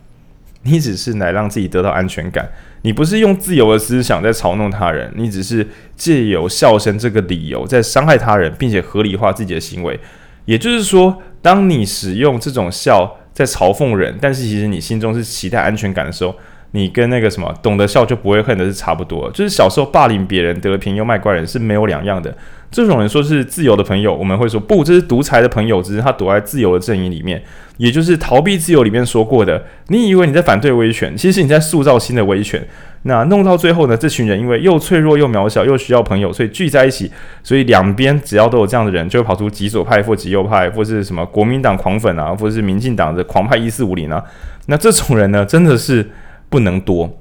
你只是来让自己得到安全感。你不是用自由的思想在嘲弄他人，你只是借由笑声这个理由在伤害他人，并且合理化自己的行为。也就是说，当你使用这种笑在嘲讽人，但是其实你心中是期待安全感的时候，你跟那个什么懂得笑就不会恨的是差不多。就是小时候霸凌别人、得了便宜又卖乖人是没有两样的。这种人说是自由的朋友，我们会说不，这是独裁的朋友，只是他躲在自由的阵营里面。也就是逃避自由里面说过的，你以为你在反对威权，其实你在塑造新的威权。那弄到最后呢，这群人因为又脆弱又渺小，又需要朋友，所以聚在一起。所以两边只要都有这样的人，就会跑出极左派或极右派，或是什么国民党狂粉啊，或是民进党的狂派一四五零啊。那这种人呢，真的是不能多，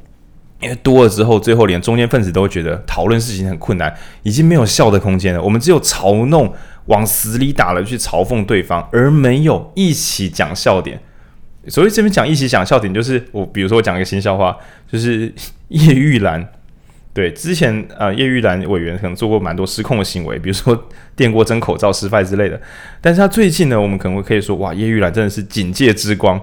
因为多了之后，最后连中间分子都会觉得讨论事情很困难，已经没有笑的空间了。我们只有嘲弄，往死里打了去嘲讽对方，而没有一起讲笑点。所以这边讲一起讲笑点，就是我比如说我讲一个新笑话，就是叶玉兰，对，之前呃叶玉兰委员可能做过蛮多失控的行为，比如说电锅蒸口罩失败之类的。但是他最近呢，我们可能会可以说，哇，叶玉兰真的是警界之光，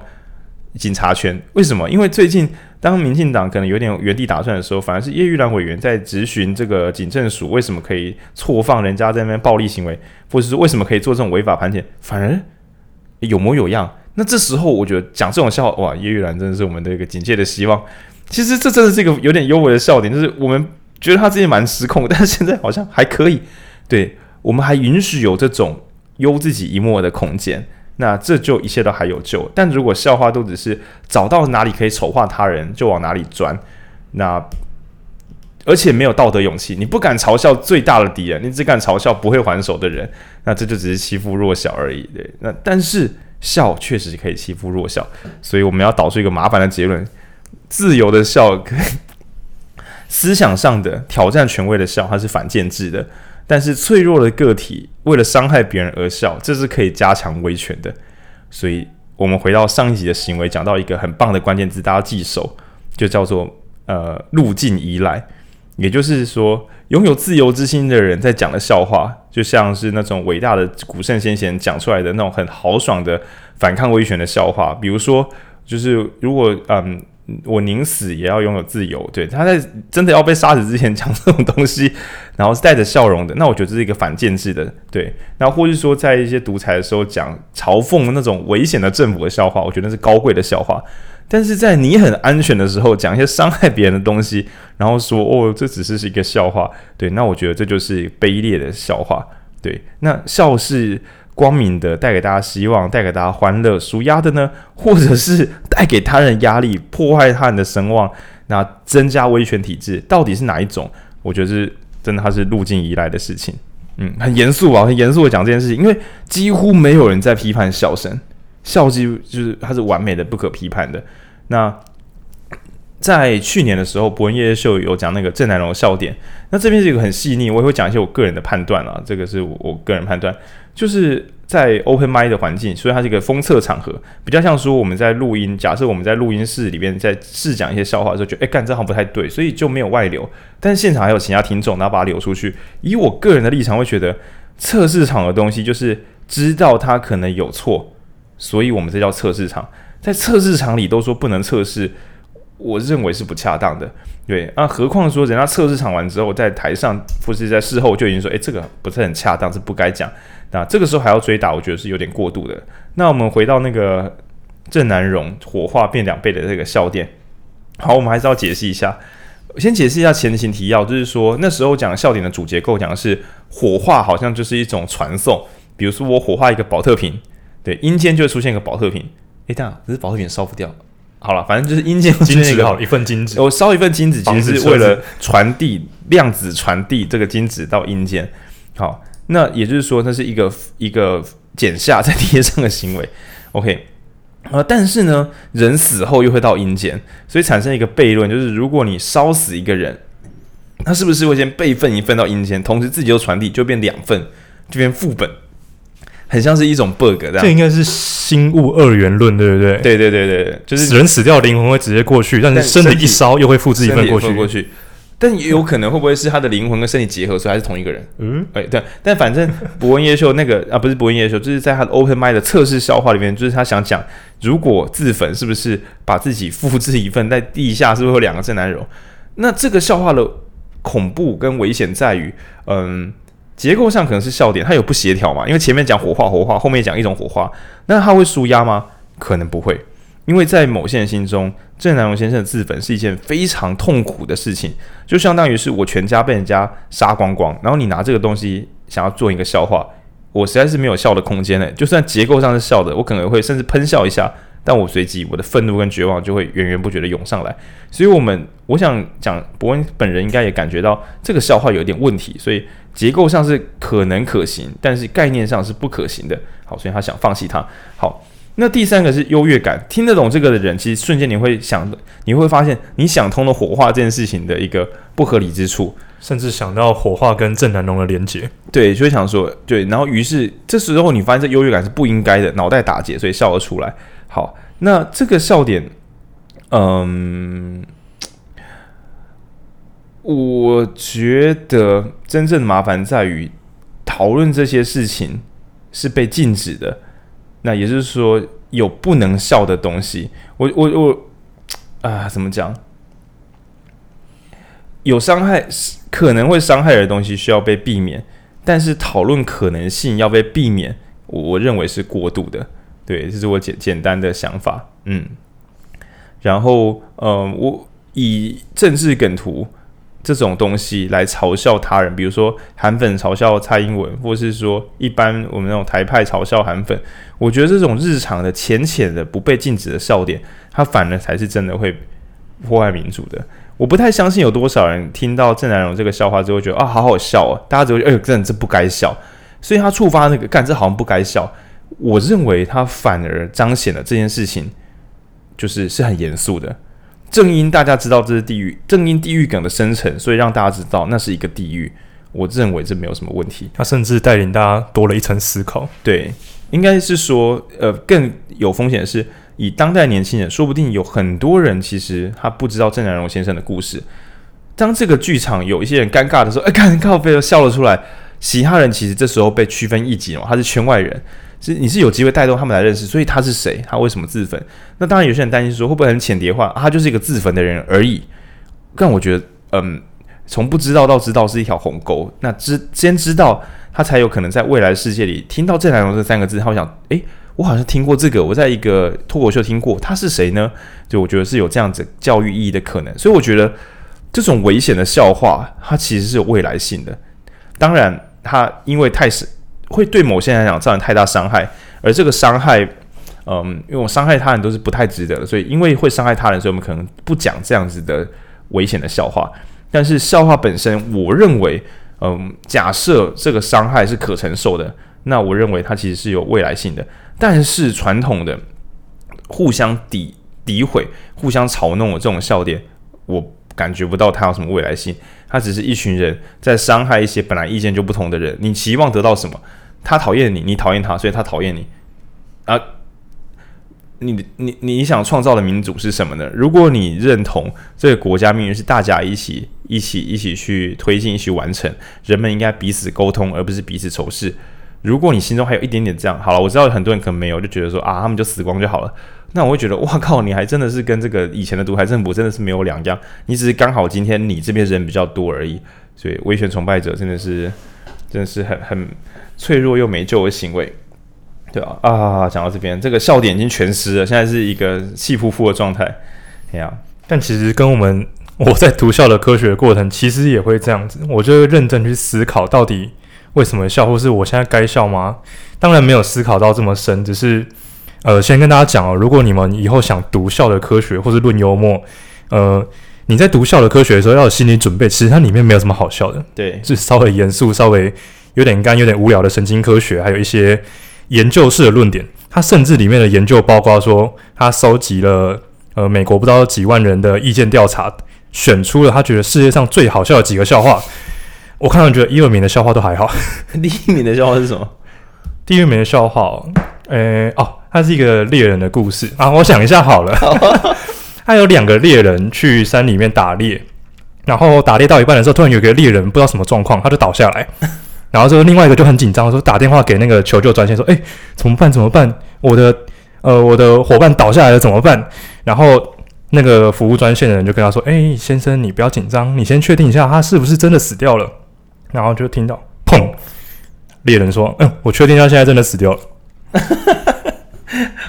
警察圈。为什么？因为最近当民进党可能有点原地打转的时候，反而是叶玉兰委员在质询这个警政署为什么可以错放人家在那边暴力行为，或者是为什么可以做这种违法盘检，反而有模有样。那这时候，我觉得讲这种笑话，哇，叶玉兰真的是我们的一个警戒的希望。其实这真的是一个有点幽微的笑点，就是我们觉得他自己蛮失控，但是现在好像还可以。对，我们还允许有这种幽自己一默的空间，那这就一切都还有救。但如果笑话都只是找到哪里可以丑化他人就往哪里钻，那而且没有道德勇气，你不敢嘲笑最大的敌人，你只敢嘲笑不会还手的人，那这就只是欺负弱小而已。对，那但是。笑确实可以欺负弱小，所以我们要导出一个麻烦的结论：自由的笑，可以思想上的挑战权威的笑，它是反建制的；但是脆弱的个体为了伤害别人而笑，这是可以加强威权的。所以，我们回到上一集的行为，讲到一个很棒的关键字，大家记熟，就叫做呃路径依赖。也就是说，拥有自由之心的人在讲的笑话，就像是那种伟大的古圣先贤讲出来的那种很豪爽的反抗威权的笑话。比如说，就是如果嗯，我宁死也要拥有自由，对，他在真的要被杀死之前讲这种东西，然后是带着笑容的，那我觉得这是一个反建制的，对。那或是说，在一些独裁的时候讲嘲讽那种危险的政府的笑话，我觉得是高贵的笑话。但是在你很安全的时候讲一些伤害别人的东西，然后说哦，这只是是一个笑话，对，那我觉得这就是卑劣的笑话，对。那笑是光明的，带给大家希望，带给大家欢乐；纾压的呢，或者是带给他人压力，破坏他人的声望，那增加威权体制，到底是哪一种？我觉得是真的，它是路径依赖的事情。嗯，很严肃啊，很严肃的讲这件事情，因为几乎没有人在批判笑声。笑几乎就是它是完美的、不可批判的。那在去年的时候，博恩夜夜秀有讲那个郑南榕笑点。那这边是一个很细腻，我也会讲一些我个人的判断啊。这个是我个人判断，就是在 open mic 的环境，所以它是一个封测场合，比较像说我们在录音。假设我们在录音室里面在试讲一些笑话的时候，觉得哎干这行不太对，所以就没有外流。但是现场还有其他听众，然后把它流出去。以我个人的立场，会觉得测试场的东西就是知道它可能有错。所以我们这叫测试场，在测试场里都说不能测试，我认为是不恰当的。对，那何况说人家测试场完之后，在台上或是在事后就已经说，诶，这个不是很恰当，是不该讲。那这个时候还要追打，我觉得是有点过度的。那我们回到那个郑南榕火化变两倍的这个笑点，好，我们还是要解释一下。先解释一下前情提要，就是说那时候讲笑点的主结构讲的是火化，好像就是一种传送，比如说我火化一个宝特瓶。对，阴间就会出现一个宝特瓶，诶，这样只是宝特瓶烧不掉。好了，反正就是阴间 金子好一份金子，我烧一份金子，其实是为了传递量子传递这个金子到阴间。好，那也就是说，那是一个一个剪下再贴上的行为。OK，呃，但是呢，人死后又会到阴间，所以产生一个悖论，就是如果你烧死一个人，他是不是会先备份一份到阴间，同时自己又传递，就变两份，就变副本。很像是一种 bug，这样。这应该是心物二元论，对不对？对对对对，就是人死掉，灵魂会直接过去，但是身体一烧又会复制一份过去。过去，但也有可能会不会是他的灵魂跟身体结合，所以还是同一个人？嗯，哎，对。但反正博恩夜秀那个 啊，不是博恩夜秀，就是在他的 open mic 的测试笑话里面，就是他想讲，如果自焚，是不是把自己复制一份在地下，是不是会有两个郑南榕？那这个笑话的恐怖跟危险在于，嗯。结构上可能是笑点，它有不协调嘛？因为前面讲火化火化，后面讲一种火化，那它会舒压吗？可能不会，因为在某些人心中，郑南榕先生的自焚是一件非常痛苦的事情，就相当于是我全家被人家杀光光，然后你拿这个东西想要做一个笑话，我实在是没有笑的空间嘞。就算结构上是笑的，我可能会甚至喷笑一下，但我随即我的愤怒跟绝望就会源源不绝的涌上来。所以，我们我想讲伯恩本人应该也感觉到这个笑话有点问题，所以结构上是可能可行，但是概念上是不可行的。好，所以他想放弃它。好。那第三个是优越感，听得懂这个的人，其实瞬间你会想，你会发现你想通了火化这件事情的一个不合理之处，甚至想到火化跟郑南榕的连结，对，就会想说，对，然后于是这时候你发现这优越感是不应该的，脑袋打结，所以笑了出来。好，那这个笑点，嗯，我觉得真正的麻烦在于讨论这些事情是被禁止的。那也就是说，有不能笑的东西，我我我啊，怎么讲？有伤害，可能会伤害的东西需要被避免，但是讨论可能性要被避免，我我认为是过度的。对，这是我简简单的想法。嗯，然后呃，我以政治梗图。这种东西来嘲笑他人，比如说韩粉嘲笑蔡英文，或是说一般我们那种台派嘲笑韩粉，我觉得这种日常的浅浅的不被禁止的笑点，它反而才是真的会破坏民主的。我不太相信有多少人听到郑南榕这个笑话之后觉得啊，好好笑啊，大家只会觉得哎呦，真的这不该笑，所以他触发那个干这好像不该笑。我认为他反而彰显了这件事情就是是很严肃的。正因大家知道这是地狱，正因地狱梗的生成，所以让大家知道那是一个地狱。我认为这没有什么问题。他甚至带领大家多了一层思考。对，应该是说，呃，更有风险的是，以当代年轻人，说不定有很多人其实他不知道郑南荣先生的故事。当这个剧场有一些人尴尬的时候，哎，看靠背笑了出来，其他人其实这时候被区分异己了，他是圈外人。是你是有机会带动他们来认识，所以他是谁？他为什么自焚？那当然有些人担心说会不会很浅碟化、他就是一个自焚的人而已。但我觉得，嗯，从不知道到知道是一条鸿沟。那知先知道，他才有可能在未来世界里听到郑南榕这三个字，他会想：诶，我好像听过这个，我在一个脱口秀听过，他是谁呢？就我觉得是有这样子教育意义的可能。所以我觉得这种危险的笑话，它其实是有未来性的。当然，它因为太是。会对某些人来讲造成太大伤害，而这个伤害，嗯，因为我伤害他人都是不太值得的，所以因为会伤害他人，所以我们可能不讲这样子的危险的笑话。但是笑话本身，我认为，嗯，假设这个伤害是可承受的，那我认为它其实是有未来性的。但是传统的互相诋诋毁、互相嘲弄的这种笑点，我感觉不到它有什么未来性。它只是一群人在伤害一些本来意见就不同的人。你期望得到什么？他讨厌你，你讨厌他，所以他讨厌你。啊，你你你想创造的民主是什么呢？如果你认同这个国家命运是大家一起一起一起去推进、一起完成，人们应该彼此沟通，而不是彼此仇视。如果你心中还有一点点这样，好了，我知道很多人可能没有，就觉得说啊，他们就死光就好了。那我会觉得，哇靠，你还真的是跟这个以前的独裁政府真的是没有两样。你只是刚好今天你这边人比较多而已。所以威权崇拜者真的是真的是很很。脆弱又没救的行为，对啊，啊，讲到这边，这个笑点已经全失了，现在是一个气呼呼的状态。哎呀，但其实跟我们我在读笑的科学的过程，其实也会这样子，我就会认真去思考，到底为什么笑，或是我现在该笑吗？当然没有思考到这么深，只是呃，先跟大家讲哦，如果你们以后想读笑的科学，或是论幽默，呃，你在读笑的科学的时候要有心理准备，其实它里面没有什么好笑的，对，是稍微严肃，稍微。有点干、有点无聊的神经科学，还有一些研究式的论点。它甚至里面的研究包括说，他收集了呃美国不知道几万人的意见调查，选出了他觉得世界上最好笑的几个笑话。我看到觉得一二名的笑话都还好。第一名的笑话是什么？第一名的笑话，呃哦，它是一个猎人的故事啊。我想一下好了，他有两个猎人去山里面打猎，然后打猎到一半的时候，突然有个猎人不知道什么状况，他就倒下来。然后就另外一个就很紧张，说打电话给那个求救专线，说：“哎，怎么办？怎么办？我的呃，我的伙伴倒下来了，怎么办？”然后那个服务专线的人就跟他说：“哎，先生，你不要紧张，你先确定一下他是不是真的死掉了。”然后就听到砰，猎人说：“嗯，我确定他现在真的死掉了。”哈哈哈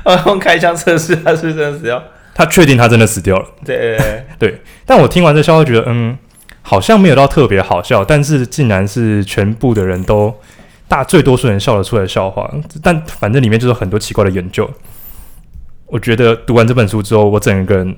哈哈！用开枪测试他是不是真的死掉？他确定他真的死掉了。对对对，对。但我听完这笑话，觉得嗯。好像没有到特别好笑，但是竟然是全部的人都大最多数人笑得出来的笑话。但反正里面就是很多奇怪的研究。我觉得读完这本书之后，我整个人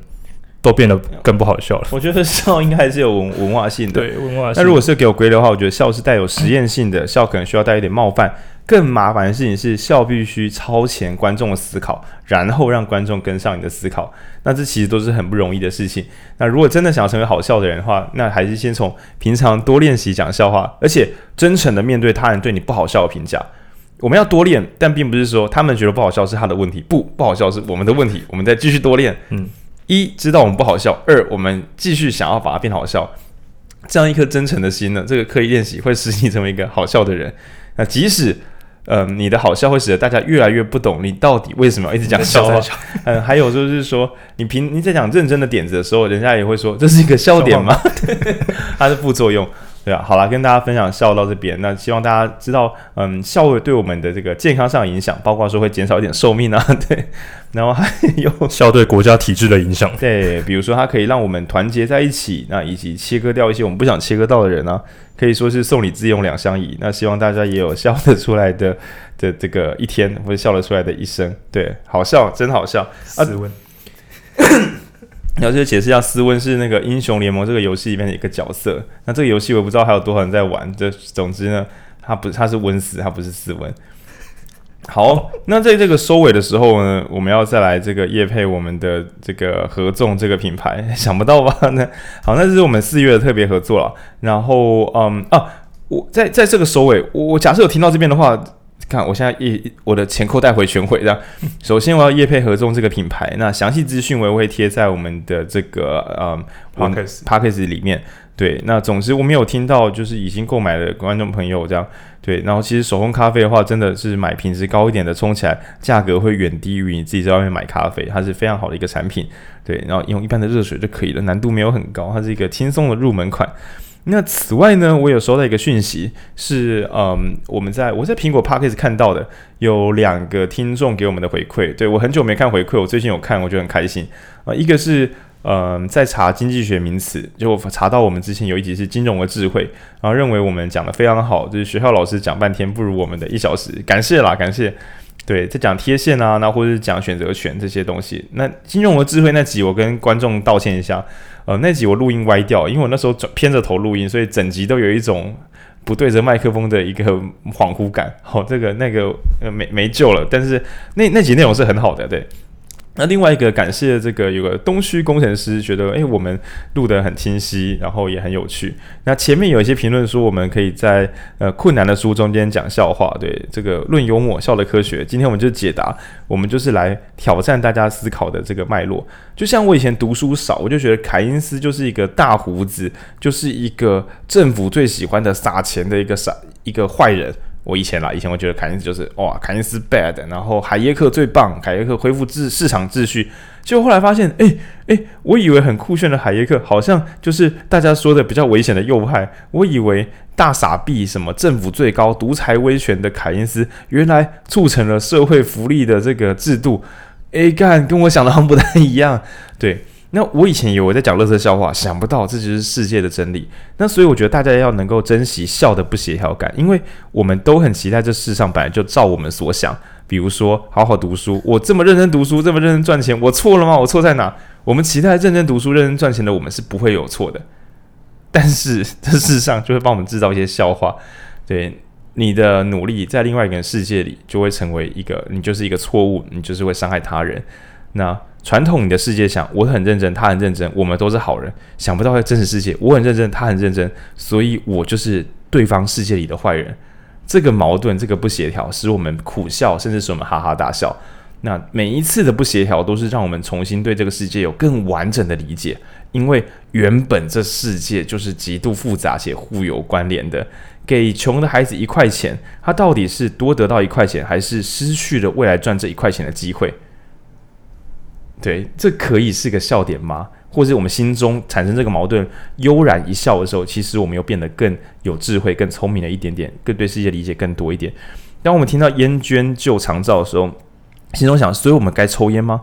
都变得更不好笑了。我觉得笑应该还是有文文化性的，对文化性。那如果是给我归的话，我觉得笑是带有实验性的，笑可能需要带一点冒犯。更麻烦的事情是，笑必须超前观众的思考，然后让观众跟上你的思考。那这其实都是很不容易的事情。那如果真的想要成为好笑的人的话，那还是先从平常多练习讲笑话，而且真诚的面对他人对你不好笑的评价。我们要多练，但并不是说他们觉得不好笑是他的问题，不，不好笑是我们的问题。我们再继续多练。嗯，一知道我们不好笑，二我们继续想要把它变好笑。这样一颗真诚的心呢，这个刻意练习会使你成为一个好笑的人。那即使嗯，你的好笑会使得大家越来越不懂你到底为什么要一直讲笑话。嗯，还有就是说，你平你在讲认真的点子的时候，人家也会说这是一个笑点吗？对，它是副作用。对啊，好啦，跟大家分享笑到这边，那希望大家知道，嗯，笑会对我们的这个健康上影响，包括说会减少一点寿命啊，对，然后还有 笑对国家体制的影响，对，比如说它可以让我们团结在一起，那以及切割掉一些我们不想切割到的人呢、啊，可以说是送礼自用两相宜。那希望大家也有笑得出来的的这个一天，或者笑得出来的一生，对，好笑，真好笑，啊 然后就解释一下，斯温是那个英雄联盟这个游戏里面的一个角色。那这个游戏我不知道还有多少人在玩。这总之呢，他不，他是温斯，他不是斯温。好，那在这个收尾的时候呢，我们要再来这个业配我们的这个合众这个品牌，想不到吧？那好，那这是我们四月的特别合作了。然后，嗯啊，我在在这个收尾，我假设有听到这边的话。看，我现在一我的钱扣带回全回这样。首先，我要业配合众这个品牌，那详细资讯我也会贴在我们的这个嗯 Podcast Podcast 里面。对，那总之我没有听到就是已经购买的观众朋友这样。对，然后其实手工咖啡的话，真的是买品质高一点的，冲起来价格会远低于你自己在外面买咖啡，它是非常好的一个产品。对，然后用一般的热水就可以了，难度没有很高，它是一个轻松的入门款。那此外呢，我有收到一个讯息，是嗯，我们在我在苹果 Podcast 看到的，有两个听众给我们的回馈。对，我很久没看回馈，我最近有看，我觉得很开心啊、一个是嗯，在查经济学名词，就我查到我们之前有一集是金融的智慧，然后认为我们讲的非常好，就是学校老师讲半天不如我们的一小时，感谢啦，感谢。对，在讲贴现啊，那或者是讲选择权这些东西。那金融和智慧那集，我跟观众道歉一下。呃，那集我录音歪掉，因为我那时候转偏着头录音，所以整集都有一种不对着麦克风的一个恍惚感。好、哦，这个那个呃没没救了。但是那那集内容是很好的，对。那另外一个感谢这个有个东区工程师觉得，诶，我们录得很清晰，然后也很有趣。那前面有一些评论说，我们可以在呃困难的书中间讲笑话，对这个论幽默，笑的科学。今天我们就解答，我们就是来挑战大家思考的这个脉络。就像我以前读书少，我就觉得凯因斯就是一个大胡子，就是一个政府最喜欢的撒钱的一个傻一个坏人。我以前啦，以前我觉得凯恩斯就是哇，凯恩斯 bad，然后海耶克最棒，海耶克恢复秩市场秩序。结果后来发现，诶诶，我以为很酷炫的海耶克，好像就是大家说的比较危险的右派。我以为大傻逼什么政府最高独裁威权的凯恩斯，原来促成了社会福利的这个制度。诶，干跟我想的很不太一样，对。那我以前以为在讲乐色笑话，想不到这就是世界的真理。那所以我觉得大家要能够珍惜笑的不协调感，因为我们都很期待这世上本来就照我们所想。比如说好好读书，我这么认真读书，这么认真赚钱，我错了吗？我错在哪？我们期待认真读书、认真赚钱的我们是不会有错的。但是这世上就会帮我们制造一些笑话。对，你的努力在另外一个人世界里就会成为一个，你就是一个错误，你就是会伤害他人。那。传统你的世界想我很认真，他很认真，我们都是好人。想不到在真实世界，我很认真，他很认真，所以我就是对方世界里的坏人。这个矛盾，这个不协调，使我们苦笑，甚至使我们哈哈大笑。那每一次的不协调，都是让我们重新对这个世界有更完整的理解。因为原本这世界就是极度复杂且互有关联的。给穷的孩子一块钱，他到底是多得到一块钱，还是失去了未来赚这一块钱的机会？对，这可以是个笑点吗？或者我们心中产生这个矛盾，悠然一笑的时候，其实我们又变得更有智慧、更聪明了一点点，更对世界理解更多一点。当我们听到烟捐救长照的时候，心中想：所以我们该抽烟吗？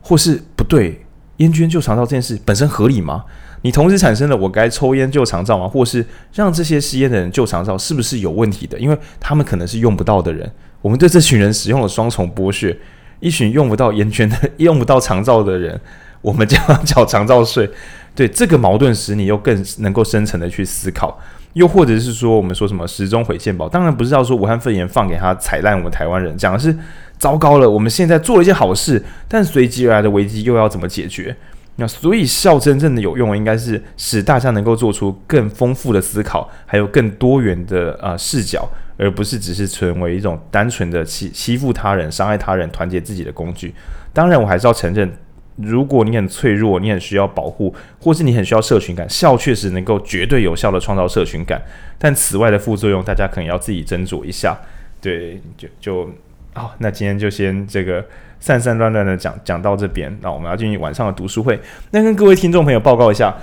或是不对，烟捐救长照这件事本身合理吗？你同时产生了我该抽烟救长照吗？或是让这些吸烟的人救长照，是不是有问题的？因为他们可能是用不到的人，我们对这群人使用了双重剥削。一群用不到烟圈的、用不到长照的人，我们就要缴长照税。对，这个矛盾使你又更能够深层的去思考。又或者是说，我们说什么时钟回线宝？当然不是要说武汉肺炎放给他踩烂我们台湾人，讲的是糟糕了，我们现在做了一件好事，但随即而来的危机又要怎么解决？那所以笑真正的有用，应该是使大家能够做出更丰富的思考，还有更多元的啊、视角，而不是只是成为一种单纯的欺欺负他人、伤害他人、团结自己的工具。当然，我还是要承认。如果你很脆弱，你很需要保护，或是你很需要社群感，笑确实能够绝对有效的创造社群感。但此外的副作用，大家可能要自己斟酌一下。对，就就好、那今天就先这个散散乱乱的讲讲到这边。那我们要进行晚上的读书会。那跟各位听众朋友报告一下，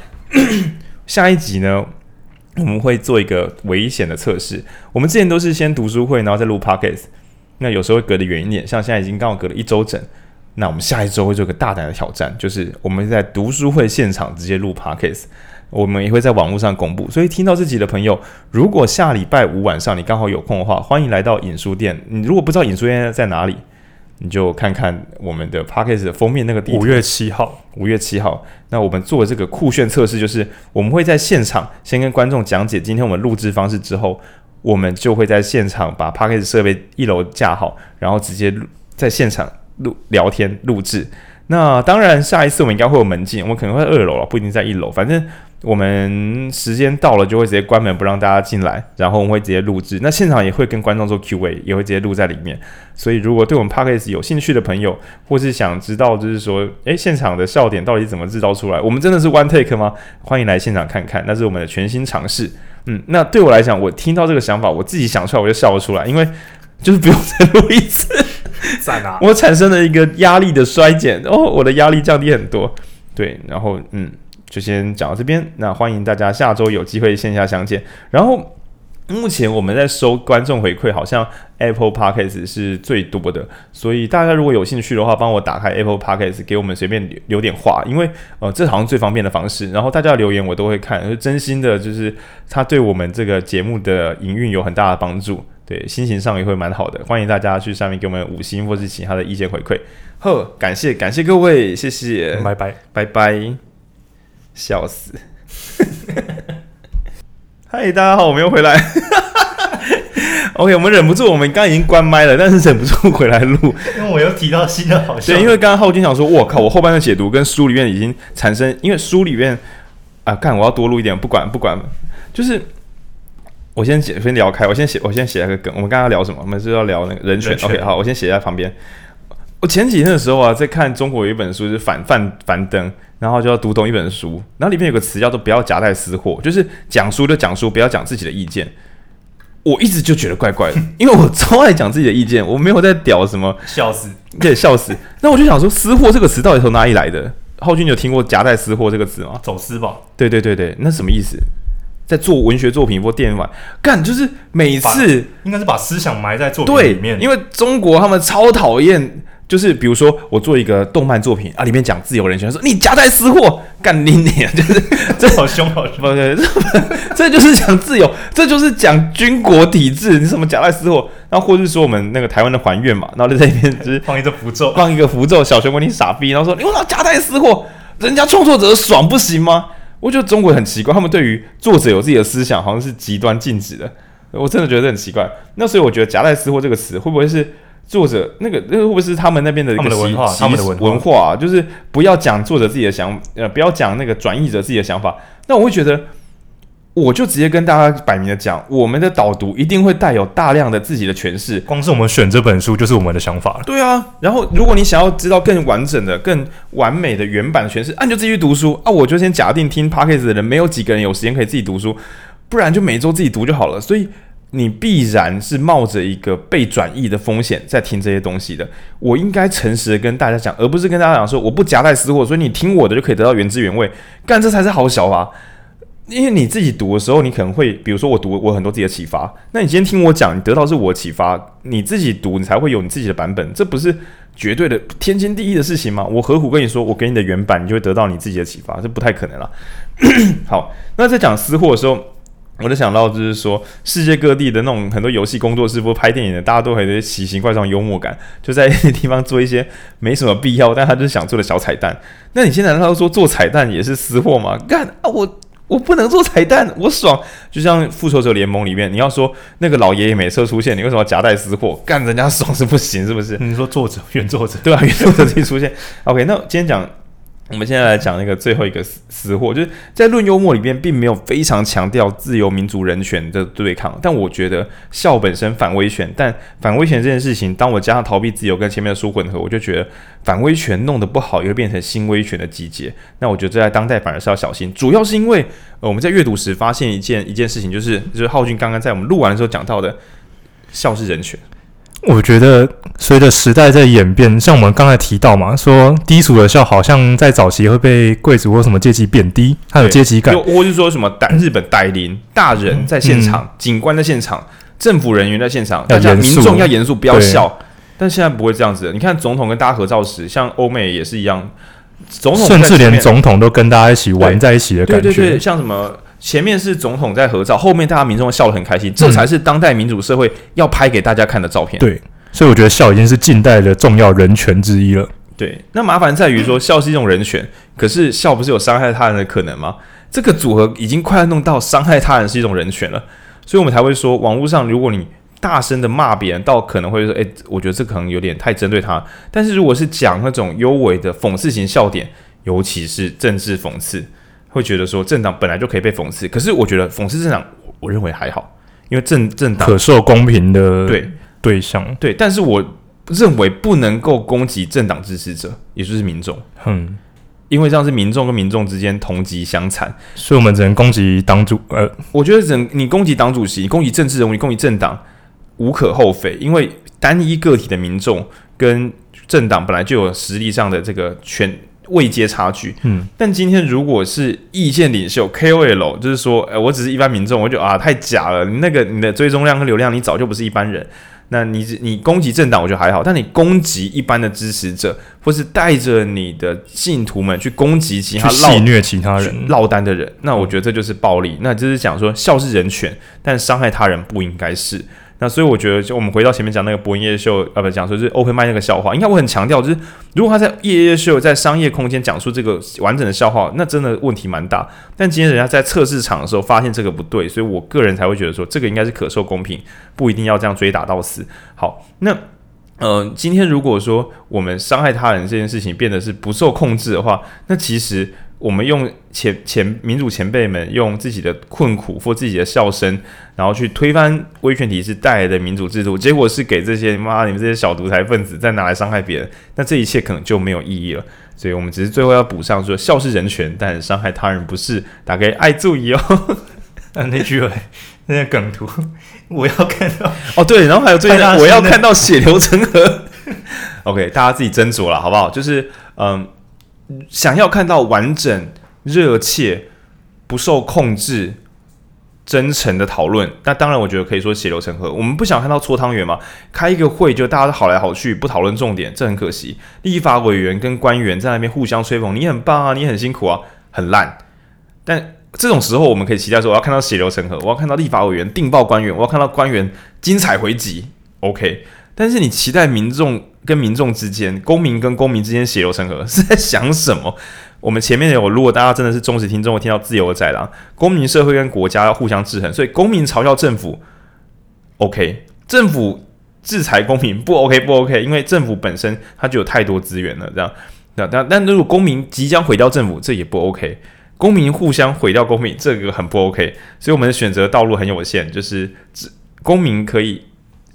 下一集呢，我们会做一个危险的测试。我们之前都是先读书会，然后再录 podcast。那有时候会隔得远一点，像现在已经刚好隔了一周整。那我们下一周会做个大胆的挑战，就是我们在读书会现场直接录 podcast，我们也会在网络上公布。所以听到这集的朋友，如果下礼拜五晚上你刚好有空的话，欢迎来到影书店。你如果不知道影书店在哪里，你就看看我们的 p a c k a g e 的封面那个地方。五月七号，五月七号。那我们做这个酷炫测试，就是我们会在现场先跟观众讲解今天我们录制方式之后，我们就会在现场把 p a c k a g e 设备一楼架好，然后直接在现场。录聊天录制，那当然下一次我们应该会有门禁，我们可能会在二楼了，不一定在一楼。反正我们时间到了就会直接关门不让大家进来，然后我们会直接录制。那现场也会跟观众做 Q&A，也会直接录在里面。所以如果对我们 Podcast 有兴趣的朋友，或是想知道就是说，诶，现场的笑点到底怎么制造出来？我们真的是 One Take 吗？欢迎来现场看看，那是我们的全新尝试。嗯，那对我来讲，我听到这个想法，我自己想出来我就笑了出来，因为就是不用再录一次。在哪？我产生了一个压力的衰减哦，我的压力降低很多。对，然后嗯，就先讲到这边。那欢迎大家下周有机会线下相见。然后目前我们在收观众回馈，好像 Apple Podcast 是最多的，所以大家如果有兴趣的话，帮我打开 Apple Podcast，给我们随便留点话，因为呃，这好像最方便的方式。然后大家留言我都会看，真心的，就是它对我们这个节目的营运有很大的帮助。对，心情上也会蛮好的，欢迎大家去上面给我们五星或是其他的意见回馈。呵，感谢感谢各位，谢谢，拜拜拜拜，笑死！嗨，大家好，我们又回来。OK，我们忍不住，我们刚刚已经关麦了，但是忍不住回来录，因为我又提到新的好笑。对，因为刚刚浩君想说，我靠，我后半段解读跟书里面已经产生，因为书里面啊，干，我要多录一点，不管不管，就是。我先写，先聊开。我先写，我先写一个梗。我们刚刚聊什么？我们是要聊那个人权。人权 OK，好，我先写在旁边。我前几天的时候啊，在看中国有一本书，是反范樊登，然后就要读懂一本书，然后里面有个词叫做“不要夹带私货”，就是讲书就讲书，不要讲自己的意见。我一直就觉得怪怪的，因为我超爱讲自己的意见，我没有在屌什么，笑死，对，笑死。那我就想说，“私货”这个词到底从哪里来的？浩君，你有听过“夹带私货”这个词吗？走私吧？对对对对，那什么意思？在做文学作品或电影玩干，就是每次应该是把思想埋在作品里面。因为中国他们超讨厌，就是比如说我做一个动漫作品啊，里面讲自由人权，说你夹带私货，干你你，就是这好凶好凶，对，这就是讲自由，这就是讲军国体制，你什么夹带私货？然后或者是说我们那个台湾的还愿嘛，然后就在里面就是 放一个符咒，放一个符咒，小熊问你傻逼，然后说你为什么夹带私货？人家创作者爽不行吗？我觉得中国很奇怪，他们对于作者有自己的思想，好像是极端禁止的。我真的觉得很奇怪。那所以我觉得“夹带私货”这个词会不会是作者那个那个会不会是他们那边的一个文化？他们的文化，啊，就是不要讲作者自己的想呃，不要讲那个转译者自己的想法。那我会觉得。我就直接跟大家摆明的讲，我们的导读一定会带有大量的自己的诠释。光是我们选这本书，就是我们的想法了。对啊，然后如果你想要知道更完整的、更完美的原版的诠释，啊，你就自己去读书啊。我就先假定听 Podcast 的人没有几个人有时间可以自己读书，不然就每周自己读就好了。所以你必然是冒着一个被转译的风险在听这些东西的。我应该诚实的跟大家讲，而不是跟大家讲说我不夹带私货，所以你听我的就可以得到原汁原味。干，这才是好小啊。因为你自己读的时候，你可能会，比如说我读，我很多自己的启发。那你今天听我讲，你得到是我启发，你自己读，你才会有你自己的版本。这不是绝对的天经地义的事情吗？我何苦跟你说，我给你的原版，你就会得到你自己的启发？这不太可能了。好，那在讲私货的时候，我就想到，就是说，世界各地的那种很多游戏工作室或拍电影的，大家都很有奇形怪状幽默感，就在那些地方做一些没什么必要，但他就是想做的小彩蛋。那你现在难道说做彩蛋也是私货吗？干啊，我我不能做彩蛋，我爽。就像复仇者联盟里面，你要说那个老爷爷每次出现，你为什么夹带私货？干人家爽是不行，是不是？你说作者原作者对啊，原作者自己出现。OK，那今天讲。我们现在来讲那个最后一个私私货，就是在论幽默里边，并没有非常强调自由、民主、人权的对抗。但我觉得笑本身反威权，但反威权这件事情，当我加上逃避自由跟前面的书混合，我就觉得反威权弄得不好，也会变成新威权的集结。那我觉得这在当代反而是要小心，主要是因为呃我们在阅读时发现一件一件事情，就是就是浩俊刚刚在我们录完的时候讲到的，笑是人权。我觉得随着时代在演变，像我们刚才提到嘛，说低俗的笑好像在早期会被贵族或什么阶级贬低，它有阶级感。或是说什么逮日本逮灵大人在现场，嗯、警官在现场，政府人员在现场，大家民众要严肃，不要笑。但现在不会这样子。你看总统跟大家合照时，像欧美也是一样，总统甚至连总统都跟大家一起玩在一起的感觉。对对对，像什么。前面是总统在合照，后面大家民众笑得很开心，这才是当代民主社会要拍给大家看的照片。对，所以我觉得笑已经是近代的重要人权之一了。对，那麻烦在于说 笑是一种人权，可是笑不是有伤害他人的可能吗？这个组合已经快要弄到伤害他人是一种人权了，所以我们才会说，网络上如果你大声的骂别人，倒可能会说，诶，我觉得这可能有点太针对他。但是如果是讲那种幽微的讽刺型笑点，尤其是政治讽刺。会觉得说政党本来就可以被讽刺，可是我觉得讽刺政党，我认为还好，因为政政党可受公平的对。对象。对，但是我认为不能够攻击政党支持者，也就是民众，嗯，因为这样是民众跟民众之间同级相残，所以我们只能攻击党主，呃，我觉得只能你攻击党主席，你攻击政治人物，你攻击政党无可厚非，因为单一个体的民众跟政党本来就有实力上的这个权。位阶差距，嗯，但今天如果是意见领袖 KOL，就是说，哎、呃，我只是一般民众，我就啊，太假了。你那个你的追踪量和流量，你早就不是一般人。那你你攻击政党，我觉得还好，但你攻击一般的支持者，或是带着你的信徒们去攻击其他戏虐其他人落单的人，那我觉得这就是暴力。那就是讲说，笑是人权，但伤害他人不应该是。那所以我觉得，就我们回到前面讲那个博恩夜秀，呃，不讲说是 open mic 那个笑话，应该我很强调，就是如果他在夜夜秀在商业空间讲述这个完整的笑话，那真的问题蛮大。但今天人家在测试场的时候发现这个不对，所以我个人才会觉得说这个应该是可受公平，不一定要这样追打到死。好，那呃，今天如果说我们伤害他人这件事情变得是不受控制的话，那其实。我们用前前民主前辈们用自己的困苦或自己的笑声，然后去推翻威权体制带来的民主制度，结果是给这些妈你们这些小独裁分子再拿来伤害别人，那这一切可能就没有意义了。所以我们只是最后要补上说，笑是人权，但伤害他人不是。大家爱注意哦。那那句话，那个梗图，我要看到哦，对，然后还有最近我要看到血流成河。OK，大家自己斟酌了，好不好？就是嗯。想要看到完整、热切、不受控制、真诚的讨论，那当然，我觉得可以说血流成河。我们不想看到搓汤圆嘛？开一个会就大家都好来好去，不讨论重点，这很可惜。立法委员跟官员在那边互相吹捧，你很棒啊，你很辛苦啊，很烂。但这种时候，我们可以期待说，我要看到血流成河，我要看到立法委员定报官员，我要看到官员精彩回击。OK，但是你期待民众？跟民众之间，公民跟公民之间血流成河是在想什么？我们前面有，如果大家真的是忠实听众，会听到自由的宰狼，公民社会跟国家要互相制衡，所以公民嘲笑政府，OK，政府制裁公民不 OK 不 OK，因为政府本身它就有太多资源了，这样，那但但如果公民即将毁掉政府，这也不 OK，公民互相毁掉公民，这个很不 OK，所以我们的选择道路很有限，就是公民可以。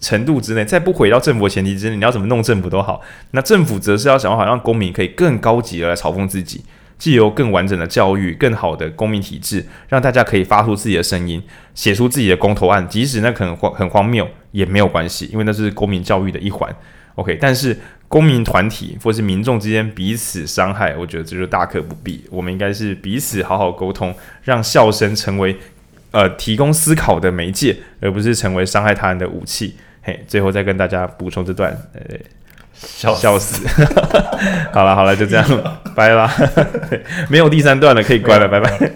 程度之内，在不毁到政府的前提之内，你要怎么弄政府都好。那政府则是要想办法让公民可以更高级的来嘲讽自己，既有更完整的教育、更好的公民体制，让大家可以发出自己的声音，写出自己的公投案，即使那可能荒很荒谬也没有关系，因为那是公民教育的一环。OK，但是公民团体或是民众之间彼此伤害，我觉得这就大可不必。我们应该是彼此好好沟通，让笑声成为呃提供思考的媒介，而不是成为伤害他人的武器。嘿，最后再跟大家补充这段，呃，笑笑死，好了好了，就这样，拜了，没有第三段了，可以关了，拜拜。